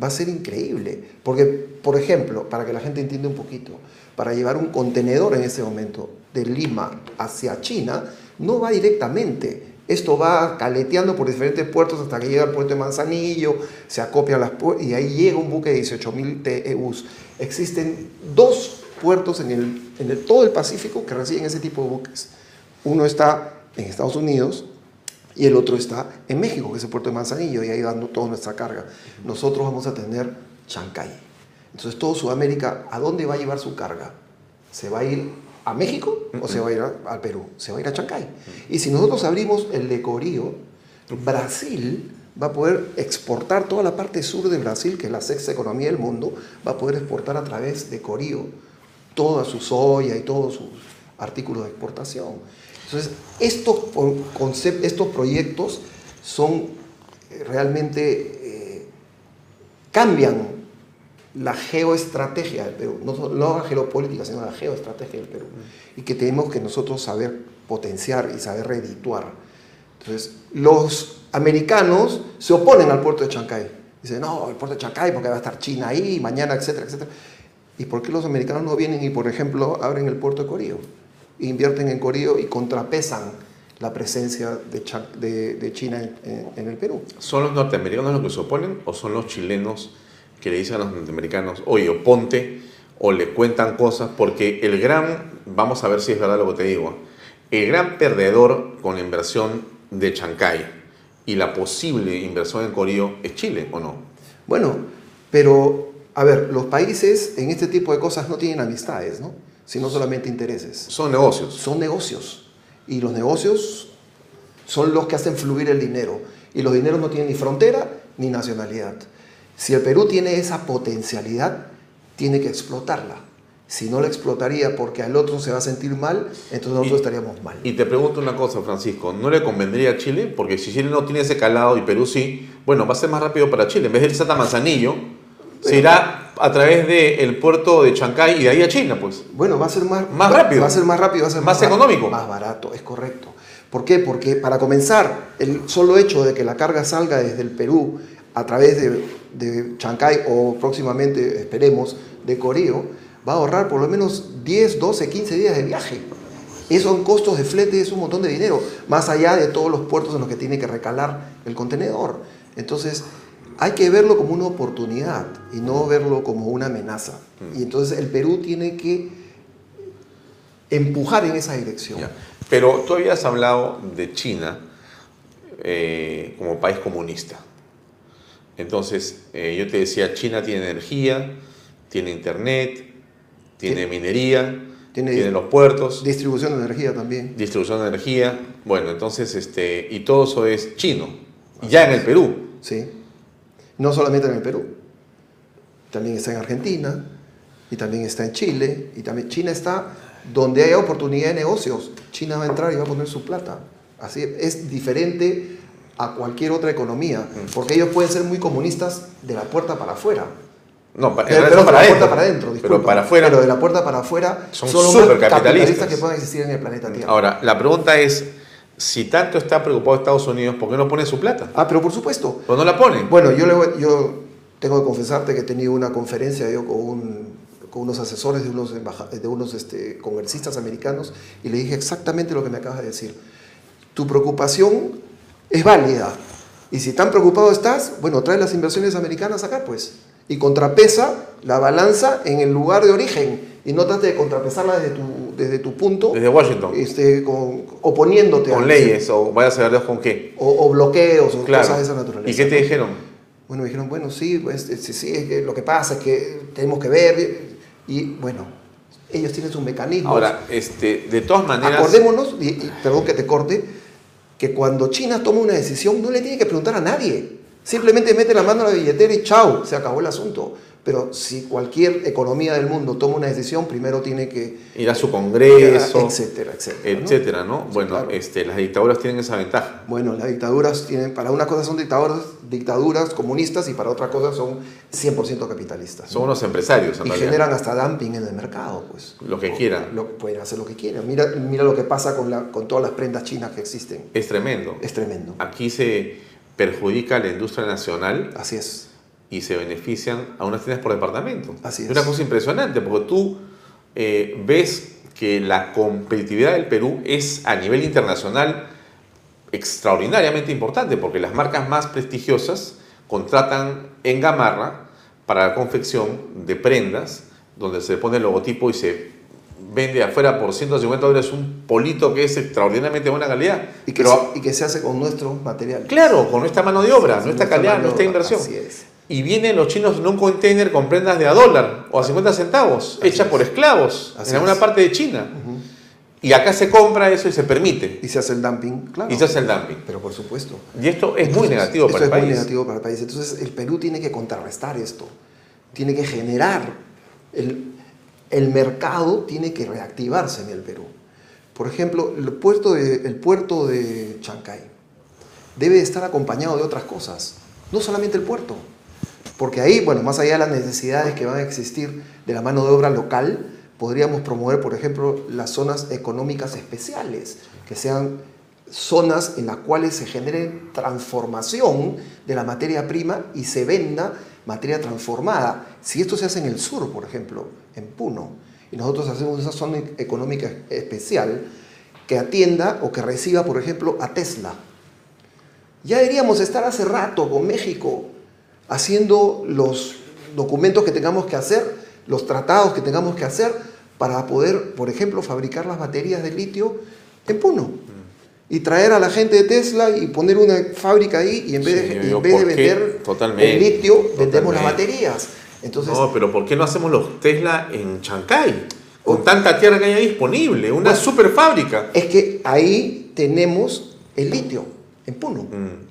Speaker 7: va a ser increíble. Porque, por ejemplo, para que la gente entienda un poquito, para llevar un contenedor en ese momento de Lima hacia China, no va directamente. Esto va caleteando por diferentes puertos hasta que llega al puerto de Manzanillo, se acopia las y ahí llega un buque de 18.000 TEUs. Existen dos puertos en, el, en todo el Pacífico que reciben ese tipo de buques. Uno está en Estados Unidos y el otro está en México, que es el puerto de Manzanillo, y ahí dando toda nuestra carga. Nosotros vamos a tener Chancay. Entonces, todo Sudamérica, ¿a dónde va a llevar su carga? ¿Se va a ir a México o se va a ir a- al Perú? Se va a ir a Chancay. Y si nosotros abrimos el de Corío, Brasil va a poder exportar toda la parte sur de Brasil, que es la sexta economía del mundo, va a poder exportar a través de Corío toda su soya y todos sus artículos de exportación. Entonces, estos, po- concep- estos proyectos son eh, realmente, eh, cambian la geoestrategia del Perú, no, no la geopolítica, sino la geoestrategia del Perú, y que tenemos que nosotros saber potenciar y saber redituar. Entonces, los americanos se oponen al puerto de Chancay. Dicen, no, el puerto de Chancay porque va a estar China ahí, mañana, etcétera, etcétera. ¿Y por qué los americanos no vienen y, por ejemplo, abren el puerto de Corío? Invierten en Corío y contrapesan la presencia de, Cha- de- de China en- en- en el Perú.
Speaker 2: ¿Son los norteamericanos los que se oponen o son los chilenos que le dicen a los norteamericanos, oye, oponte o le cuentan cosas? Porque el gran, vamos a ver si es verdad lo que te digo, el gran perdedor con la inversión de Chancay y la posible inversión en Corío es Chile, ¿o no?
Speaker 7: Bueno, pero, a ver, los países en este tipo de cosas no tienen amistades, ¿no? Sino solamente intereses.
Speaker 2: Son negocios.
Speaker 7: Son negocios. Y los negocios son los que hacen fluir el dinero. Y los dineros no tienen ni frontera ni nacionalidad. Si el Perú tiene esa potencialidad, tiene que explotarla. Si no la explotaría porque al otro se va a sentir mal, entonces nosotros
Speaker 2: Y-
Speaker 7: estaríamos mal.
Speaker 2: Y te pregunto una cosa, Francisco, ¿no le convendría a Chile? Porque si Chile no tiene ese calado y Perú sí, bueno, va a ser más rápido para Chile. En vez de irse hasta Manzanillo, se irá a través del puerto de Chancay y de ahí a China, pues.
Speaker 7: Bueno, va a ser más,
Speaker 2: Más
Speaker 7: va-
Speaker 2: rápido.
Speaker 7: Va a ser más rápido, va a ser
Speaker 2: Más económico.
Speaker 7: Más barato, es correcto. ¿Por qué? Porque para comenzar, el solo hecho de que la carga salga desde el Perú a través de, de Chancay o próximamente, esperemos, de Corío, va a ahorrar por lo menos 10, 12, 15 días de viaje. Esos son costos de flete, es un montón de dinero, más allá de todos los puertos en los que tiene que recalar el contenedor. Entonces, hay que verlo como una oportunidad y no verlo como una amenaza. Y entonces el Perú tiene que empujar en esa dirección.
Speaker 2: Ya. Pero tú habías hablado de China eh, como país comunista. Entonces, eh, yo te decía, China tiene energía, tiene internet, tiene minería,
Speaker 7: Tiene-
Speaker 2: tiene, los puertos,
Speaker 7: Distribución de energía también.
Speaker 2: distribución de energía. Bueno, entonces, este, y todo eso es chino. Ya en el Perú.
Speaker 7: Sí. No solamente en el Perú. También está en Argentina y también está en Chile y también China está donde hay oportunidad de negocios. China va a entrar y va a poner su plata. Así es diferente a cualquier otra economía, porque ellos pueden ser muy comunistas de la puerta para afuera.
Speaker 2: No, pa- en
Speaker 7: Pero,
Speaker 2: realidad
Speaker 7: de la puerta para adentro,
Speaker 2: Pero para afuera.
Speaker 7: Pero de la puerta para afuera
Speaker 2: Son
Speaker 7: son los capitalistas que puedan existir en el planeta Tierra.
Speaker 2: Ahora, la pregunta es, si tanto está preocupado Estados Unidos, ¿por qué no pone su plata?
Speaker 7: Ah, pero por supuesto.
Speaker 2: ¿Pues no la pone?
Speaker 7: Bueno, yo, le voy- yo tengo que confesarte que he tenido una conferencia yo con, un- con unos asesores de unos, de unos este, congresistas americanos y le dije exactamente lo que me acabas de decir. Tu preocupación es válida y si tan preocupado estás, bueno, trae las inversiones americanas acá, pues, y contrapesa la balanza en el lugar de origen y no trate de contrapesarla desde tu, desde tu punto,
Speaker 2: Desde Washington.
Speaker 7: este, con- oponiéndote
Speaker 2: con
Speaker 7: a-
Speaker 2: leyes o vaya a saber Dios con qué.
Speaker 7: o, o bloqueos o
Speaker 2: Claro.
Speaker 7: cosas de esa naturaleza.
Speaker 2: ¿Y qué te dijeron?
Speaker 7: Bueno, me dijeron, bueno, sí, pues, sí, sí, es que lo que pasa es que tenemos que ver. Y bueno, ellos tienen sus mecanismos.
Speaker 2: Ahora, este, de todas maneras,
Speaker 7: Acordémonos, y, y perdón que te corte, que cuando China toma una decisión no le tiene que preguntar a nadie. Simplemente mete la mano a la billetera y chao, se acabó el asunto. Pero si cualquier economía del mundo toma una decisión, primero tiene que...
Speaker 2: ir a su congreso,
Speaker 7: etcétera, etcétera. ¿no?
Speaker 2: etcétera, ¿no?
Speaker 7: Sí,
Speaker 2: bueno,
Speaker 7: claro.
Speaker 2: este, las dictaduras tienen esa ventaja.
Speaker 7: Bueno, las dictaduras tienen, para una cosa son dictaduras, dictaduras comunistas y para otra cosa son 100% capitalistas.
Speaker 2: Son unos empresarios, en
Speaker 7: y
Speaker 2: realidad.
Speaker 7: generan hasta dumping en el mercado, pues.
Speaker 2: Lo que quieran.
Speaker 7: Lo, pueden hacer lo que quieran. Mira, mira lo que pasa con, la, con todas las prendas chinas que existen.
Speaker 2: Es tremendo.
Speaker 7: Es tremendo.
Speaker 2: Aquí se perjudica a la industria nacional
Speaker 7: Así es.
Speaker 2: Y se benefician a unas tiendas por departamento.
Speaker 7: Así
Speaker 2: Es
Speaker 7: es.
Speaker 2: una cosa impresionante, porque tú eh, ves que la competitividad del Perú es a nivel internacional extraordinariamente importante, porque las marcas más prestigiosas contratan en Gamarra para la confección de prendas, donde se pone el logotipo y se vende afuera por 150 dólares un polito que es extraordinariamente buena calidad.
Speaker 7: Y que,
Speaker 2: Pero,
Speaker 7: se, y que se hace con nuestro material.
Speaker 2: claro, con nuestra mano de obra,
Speaker 7: Sí,
Speaker 2: nuestra calidad, nuestra inversión.
Speaker 7: así es.
Speaker 2: Y vienen los chinos en un container con prendas de a dólar o a 50 centavos,
Speaker 7: Así
Speaker 2: hechas
Speaker 7: es.
Speaker 2: por esclavos
Speaker 7: Así
Speaker 2: en alguna
Speaker 7: es.
Speaker 2: parte de China. Y acá se compra eso y se permite.
Speaker 7: Y se hace el dumping, claro.
Speaker 2: Y se hace el dumping.
Speaker 7: Pero por supuesto.
Speaker 2: Y esto es muy
Speaker 7: Entonces,
Speaker 2: negativo
Speaker 7: esto
Speaker 2: para el
Speaker 7: es muy
Speaker 2: país.
Speaker 7: negativo para el país. Entonces el Perú tiene que contrarrestar esto. Tiene que generar. El, el mercado tiene que reactivarse en el Perú. Por ejemplo, el puerto de, el puerto de Chancay debe estar acompañado de otras cosas. No solamente el puerto. Porque ahí, bueno, más allá de las necesidades que van a existir de la mano de obra local, podríamos promover, por ejemplo, las zonas económicas especiales, que sean zonas en las cuales se genere transformación de la materia prima y se venda materia transformada. Si esto se hace en el sur, por ejemplo, en Puno, y nosotros hacemos esa zona económica especial que atienda o que reciba, por ejemplo, a Tesla, ya deberíamos estar hace rato con México haciendo los documentos que tengamos que hacer, los tratados que tengamos que hacer para poder, por ejemplo, fabricar las baterías de litio en Puno. Y traer a la gente de Tesla y poner una fábrica ahí y en vez,
Speaker 2: Sí,
Speaker 7: de, vender
Speaker 2: Totalmente,
Speaker 7: el litio, vendemos las baterías. Entonces,
Speaker 2: No, pero ¿por qué no hacemos los Tesla en Chancay? Con tanta tierra que hay ahí disponible, una
Speaker 7: Bueno.
Speaker 2: super fábrica.
Speaker 7: es que ahí tenemos el litio, en Puno.
Speaker 2: Mm.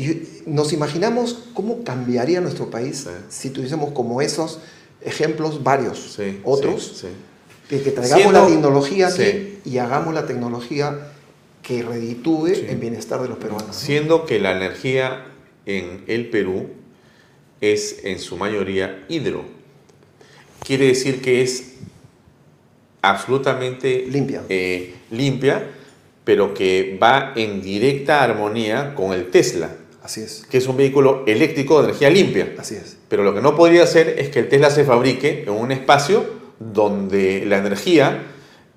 Speaker 7: Y nos imaginamos cómo cambiaría nuestro país
Speaker 2: Sí.
Speaker 7: si tuviésemos como esos ejemplos varios,
Speaker 2: Sí,
Speaker 7: otros,
Speaker 2: sí, sí.
Speaker 7: de que traigamos
Speaker 2: Siendo-
Speaker 7: la tecnología aquí y hagamos la tecnología que reditúe el bienestar de los peruanos. ¿no?
Speaker 2: Siendo que la energía en el Perú es en su mayoría hidro. Quiere decir que es absolutamente
Speaker 7: Limpia.
Speaker 2: eh, limpia, pero que va en directa armonía con el Tesla,
Speaker 7: Así es,
Speaker 2: que es un vehículo eléctrico de energía limpia.
Speaker 7: así es.
Speaker 2: Pero lo que no podría ser es que el Tesla se fabrique en un espacio donde la energía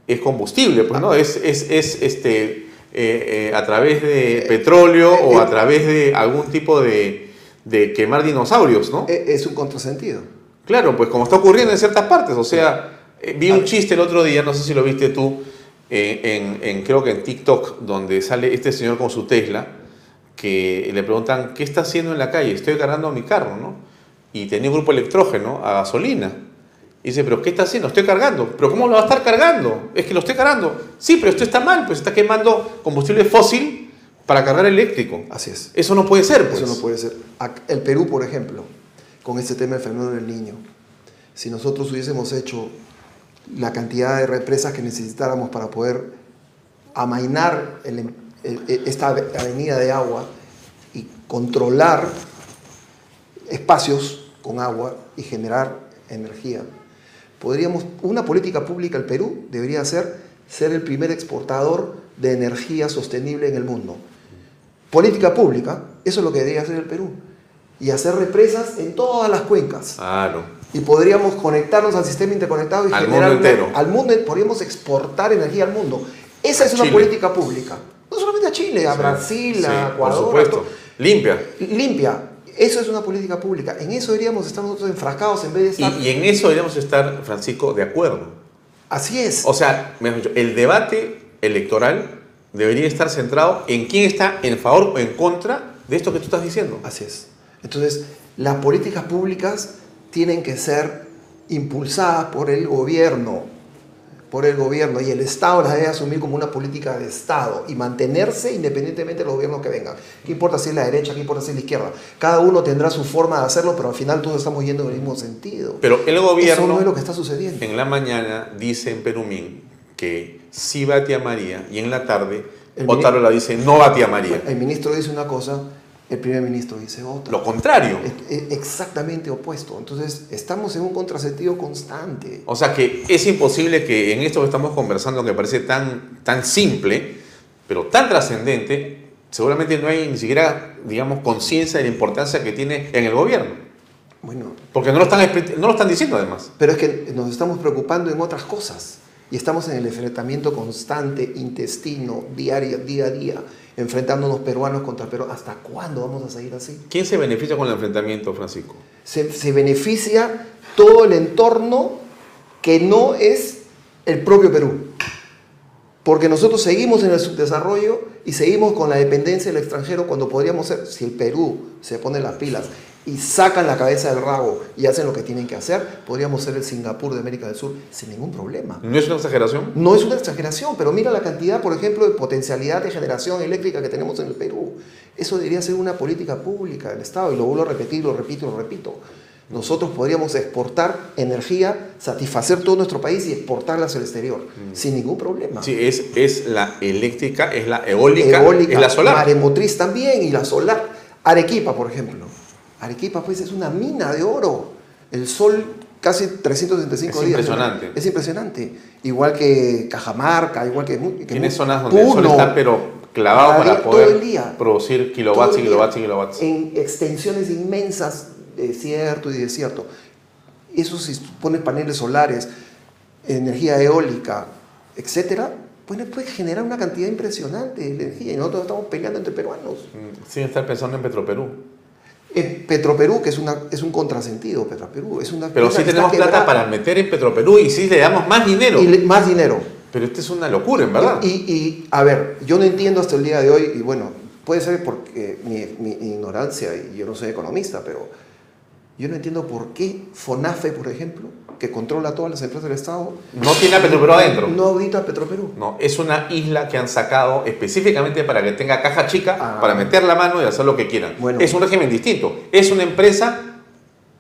Speaker 2: es combustible, pues no, es, es, es, este, eh, eh, a través de petróleo o a través de algún tipo de, de quemar dinosaurios, ¿no?
Speaker 7: Es un contrasentido.
Speaker 2: Claro, pues como está ocurriendo en ciertas partes, o sea, eh, vi un chiste el otro día, no sé si lo viste tú, eh, en, en- creo que en TikTok, donde sale este señor con su Tesla, que le preguntan, ¿qué está haciendo en la calle? Estoy cargando mi carro, ¿no? y tenía un grupo electrógeno a gasolina. Y dice, pero ¿qué está haciendo? Estoy cargando. ¿Pero cómo lo va a estar cargando? Es que lo estoy cargando. Sí, pero esto está mal, pues está quemando combustible fósil para cargar eléctrico.
Speaker 7: Así es.
Speaker 2: Eso no puede ser, pues.
Speaker 7: Eso no puede ser. El Perú, por ejemplo, con este tema del fenómeno del niño, si nosotros hubiésemos hecho la cantidad de represas que necesitáramos para poder amainar el- el- esta ave- avenida de agua y controlar espacios con agua y generar energía, podríamos, una política pública, el Perú debería ser ser el primer exportador de energía sostenible en el mundo. Política pública, eso es lo que debería hacer el Perú. Y hacer represas en todas las cuencas.
Speaker 2: Claro.
Speaker 7: Y podríamos conectarnos al sistema interconectado y
Speaker 2: Al
Speaker 7: generar
Speaker 2: mundo
Speaker 7: una-
Speaker 2: entero.
Speaker 7: al mundo, podríamos exportar energía al mundo. Esa
Speaker 2: A
Speaker 7: es una
Speaker 2: Chile.
Speaker 7: política pública. No solamente a Chile, a
Speaker 2: Sí,
Speaker 7: Brasil,
Speaker 2: sí,
Speaker 7: a Ecuador.
Speaker 2: Por supuesto. Limpia.
Speaker 7: Limpia. Eso es una política pública. En eso deberíamos estar nosotros enfrascados en vez de
Speaker 2: Y,
Speaker 7: estar.
Speaker 2: y en eso deberíamos estar, Francisco, de acuerdo.
Speaker 7: Así es.
Speaker 2: O sea, mejor dicho, el debate electoral debería estar centrado en quién está en favor o en contra de esto que tú estás diciendo.
Speaker 7: Así es. Entonces, las políticas públicas tienen que ser impulsadas por el gobierno, por el gobierno, y el Estado las debe asumir como una política de Estado y mantenerse independientemente de los gobiernos que vengan. ¿Qué importa si es la derecha, qué importa si es la izquierda? Cada uno tendrá su forma de hacerlo, pero al final todos estamos yendo en el mismo sentido.
Speaker 2: Pero el
Speaker 7: Eso
Speaker 2: gobierno
Speaker 7: no es lo que está sucediendo.
Speaker 2: en la mañana dice en Perumín que sí va a tía María y en la tarde
Speaker 7: El
Speaker 2: Otárola dice no va a tía María.
Speaker 7: El ministro dice una cosa, el primer ministro dice otra.
Speaker 2: Lo contrario.
Speaker 7: Es- es exactamente opuesto. Entonces, estamos en un contrasentido constante.
Speaker 2: O sea que es imposible que en esto que estamos conversando, que parece tan, tan simple, pero tan trascendente, seguramente no hay ni siquiera, digamos, conciencia de la importancia que tiene en el gobierno.
Speaker 7: Bueno,
Speaker 2: Porque no lo están, no lo están diciendo además.
Speaker 7: Pero es que nos estamos preocupando en otras cosas y estamos en el enfrentamiento constante, intestino, diario, día a día, enfrentándonos peruanos contra peruanos. ¿Hasta cuándo vamos a seguir así?
Speaker 2: ¿Quién se beneficia con el enfrentamiento, Francisco?
Speaker 7: Se, se beneficia todo el entorno que no es el propio Perú. Porque nosotros seguimos en el subdesarrollo y seguimos con la dependencia del extranjero cuando podríamos ser, si el Perú se pone las pilas y sacan la cabeza del rabo y hacen lo que tienen que hacer, podríamos ser el Singapur de América del Sur sin ningún problema.
Speaker 2: ¿No es una exageración?
Speaker 7: No es una exageración, pero mira la cantidad, por ejemplo, de potencialidad de generación eléctrica que tenemos en el Perú. Eso debería ser una política pública del Estado, y lo vuelvo a repetir, lo repito, lo repito. Nosotros podríamos exportar energía, satisfacer todo nuestro país y exportarla hacia el exterior, sin ningún problema.
Speaker 2: Sí, es, es la eléctrica, es la eólica,
Speaker 7: Eólica,
Speaker 2: es la solar.
Speaker 7: maremotriz también y la solar. Arequipa, por ejemplo. Arequipa, pues, es una mina de oro. El sol casi 365
Speaker 2: Es
Speaker 7: días.
Speaker 2: impresionante.
Speaker 7: Es impresionante. Igual que Cajamarca, igual que... que
Speaker 2: Tiene zonas donde el sol
Speaker 7: Puno,
Speaker 2: está pero clavado para poder
Speaker 7: día.
Speaker 2: producir kilowatts y kilowatts y kilowatts.
Speaker 7: En extensiones inmensas, desierto y desierto. Eso si pones paneles solares, energía eólica, etcétera, pues puede generar una cantidad impresionante de energía y nosotros estamos peleando entre peruanos.
Speaker 2: Mm, Sin estar pensando en Petroperú.
Speaker 7: En Petroperú, que es, una, es un contrasentido, Petroperú, es una
Speaker 2: Pero sí tenemos plata
Speaker 7: quebrada.
Speaker 2: para meter en Petroperú y sí le damos más dinero.
Speaker 7: Y le- más dinero.
Speaker 2: Pero esta es una locura, en verdad.
Speaker 7: Y, y, a ver, yo no entiendo hasta el día de hoy, y bueno, puede ser porque mi, mi ignorancia, y yo no soy economista, pero yo no entiendo por qué FONAFE, por ejemplo, que controla todas las empresas del Estado,
Speaker 2: No tiene a Petroperú adentro.
Speaker 7: no audita a Petroperú.
Speaker 2: No, es una isla que han sacado específicamente para que tenga caja chica,
Speaker 7: Ah.
Speaker 2: para meter la mano y hacer lo que quieran.
Speaker 7: Bueno.
Speaker 2: Es un régimen distinto. Es una empresa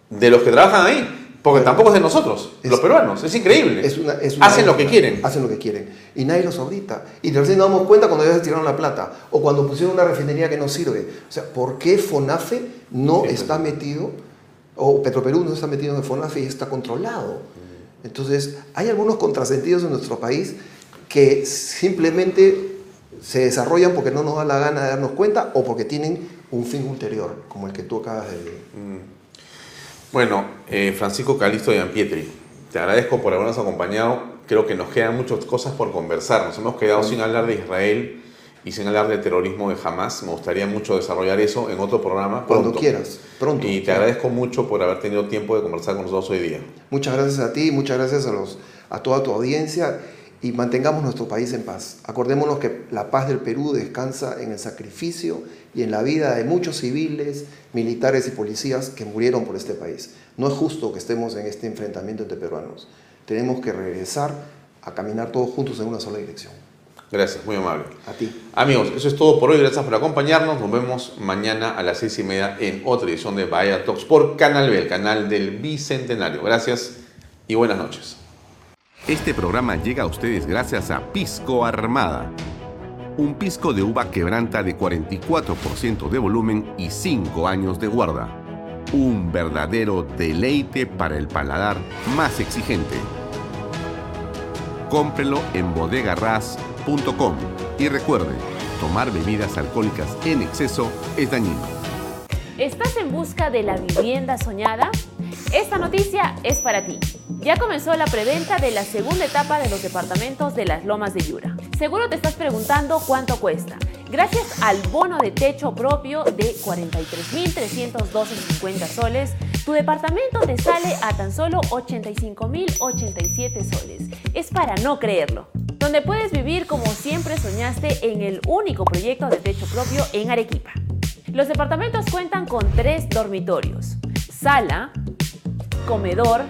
Speaker 2: de los que trabajan ahí. Porque
Speaker 7: Bueno.
Speaker 2: tampoco es de nosotros,
Speaker 7: Es-
Speaker 2: los peruanos. Es increíble.
Speaker 7: Es una- es una
Speaker 2: Hacen lo que quieren.
Speaker 7: Hacen lo que quieren. Y nadie los audita. Y recién nos damos cuenta cuando se tiraron la plata. O cuando pusieron una refinería que no sirve. O sea, ¿por qué FONAFE no
Speaker 2: Sí,
Speaker 7: está metido, o Petroperú no está metido en FONAFE y está controlado? Entonces, hay algunos contrasentidos en nuestro país que simplemente se desarrollan porque no nos da la gana de darnos cuenta o porque tienen un fin ulterior, como el que tú acabas de decir.
Speaker 2: Bueno, eh, Francisco Calisto de Ampietri, te agradezco por habernos acompañado. Creo que nos quedan muchas cosas por conversar. Nos hemos quedado sin hablar de Israel y sin hablar de terrorismo de Hamas. Me gustaría mucho desarrollar eso en otro programa.
Speaker 7: Cuando
Speaker 2: pronto.
Speaker 7: quieras, pronto.
Speaker 2: Y te agradezco mucho por haber tenido tiempo de conversar con nosotros hoy día.
Speaker 7: Muchas gracias a ti, muchas gracias a, los, a toda tu audiencia. y mantengamos nuestro país en paz. Acordémonos que la paz del Perú descansa en el sacrificio y en la vida de muchos civiles, militares y policías que murieron por este país. No es justo que estemos en este enfrentamiento entre peruanos. Tenemos que regresar a caminar todos juntos en una sola dirección.
Speaker 2: Gracias, muy amable.
Speaker 7: A ti.
Speaker 2: Amigos, eso es todo por hoy. Gracias por acompañarnos. Nos vemos mañana a las seis y media en otra edición de Bahía Talks por Canal B, el canal del Bicentenario. Gracias y buenas noches.
Speaker 8: Este programa llega a ustedes gracias a Pisco Armada. Un pisco de uva quebranta de 44% de volumen y 5 años de guarda. Un verdadero deleite para el paladar más exigente. Cómprelo en bodegarras.com y recuerde, tomar bebidas alcohólicas en exceso es dañino.
Speaker 1: ¿Estás en busca de la vivienda soñada? Esta noticia es para ti. Ya comenzó la preventa de la segunda etapa de los departamentos de las Lomas de Yura. Seguro te estás preguntando cuánto cuesta. Gracias al bono de techo propio de 43.312.50 soles, tu departamento te sale a tan solo 85.087 soles. Es para no creerlo. Donde puedes vivir como siempre soñaste en el único proyecto de techo propio en Arequipa. Los departamentos cuentan con tres dormitorios, sala, comedor,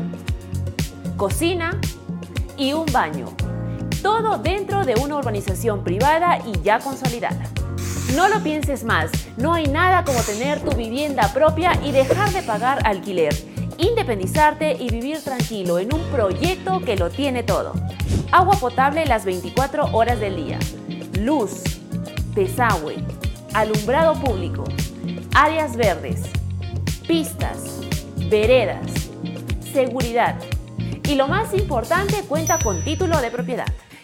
Speaker 1: cocina y un baño. Todo dentro de una urbanización privada y ya consolidada. No lo pienses más, no hay nada como tener tu vivienda propia y dejar de pagar alquiler, independizarte y vivir tranquilo en un proyecto que lo tiene todo. Agua potable las 24 horas del día, luz, desagüe, alumbrado público, áreas verdes, pistas, veredas, seguridad. Y lo más importante, cuenta con título de propiedad.